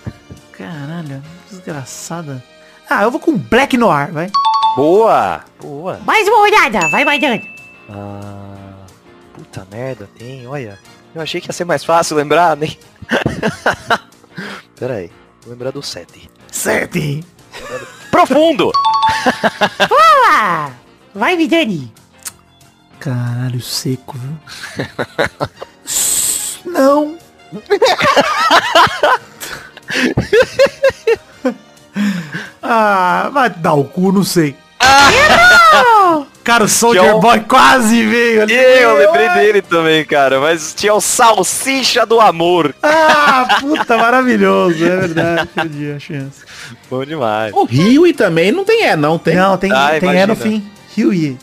Caralho, desgraçada. Ah, eu vou com Black Noir, vai. Boa. Boa. Mais uma rodada, vai, Maidana. Ah, puta merda, tem, olha. Eu achei que ia ser mais fácil lembrar, nem. <laughs> Pera aí. Vou lembrar do 7. Sete. Profundo! <laughs> Boa! Vai, Vidani. Caralho, seco, viu? Não. ah, mas dá o cu, não sei. Cara, o Soldier é Boy quase veio ali. Eu lembrei dele também, cara. Mas tinha o Salsicha do Amor. Ah, puta, maravilhoso. É verdade, perdi a chance. Bom demais. O Rio e também não tem é, não tem. Não, tem, Ah, tem E no fim. Huey.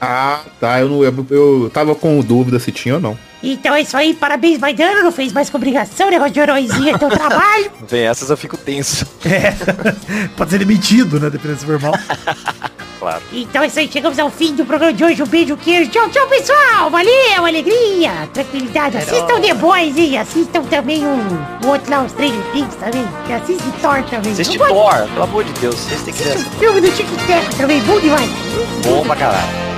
Ah, tá. Eu, não, eu, eu tava com dúvida se tinha ou não. Então é isso aí, parabéns, Maidana. Não fez mais obrigação, negócio de heróizinho é teu trabalho. <laughs> Vem essas eu fico tenso. É. <laughs> Pode ser demitido, né? Dependendo se for mal. <laughs> Claro. Então é isso aí, chegamos ao fim do programa de hoje. Um beijo, queijo. Tchau, tchau, pessoal. Valeu, alegria, tranquilidade. Assistam The Boys, hein? Assistam também o, o outro lá, os Stranger Things também. E assiste Thor também. Assiste Thor, pelo amor de Deus. Vocês têm que filme do Tic Tac também, bom demais. Bom pra caralho.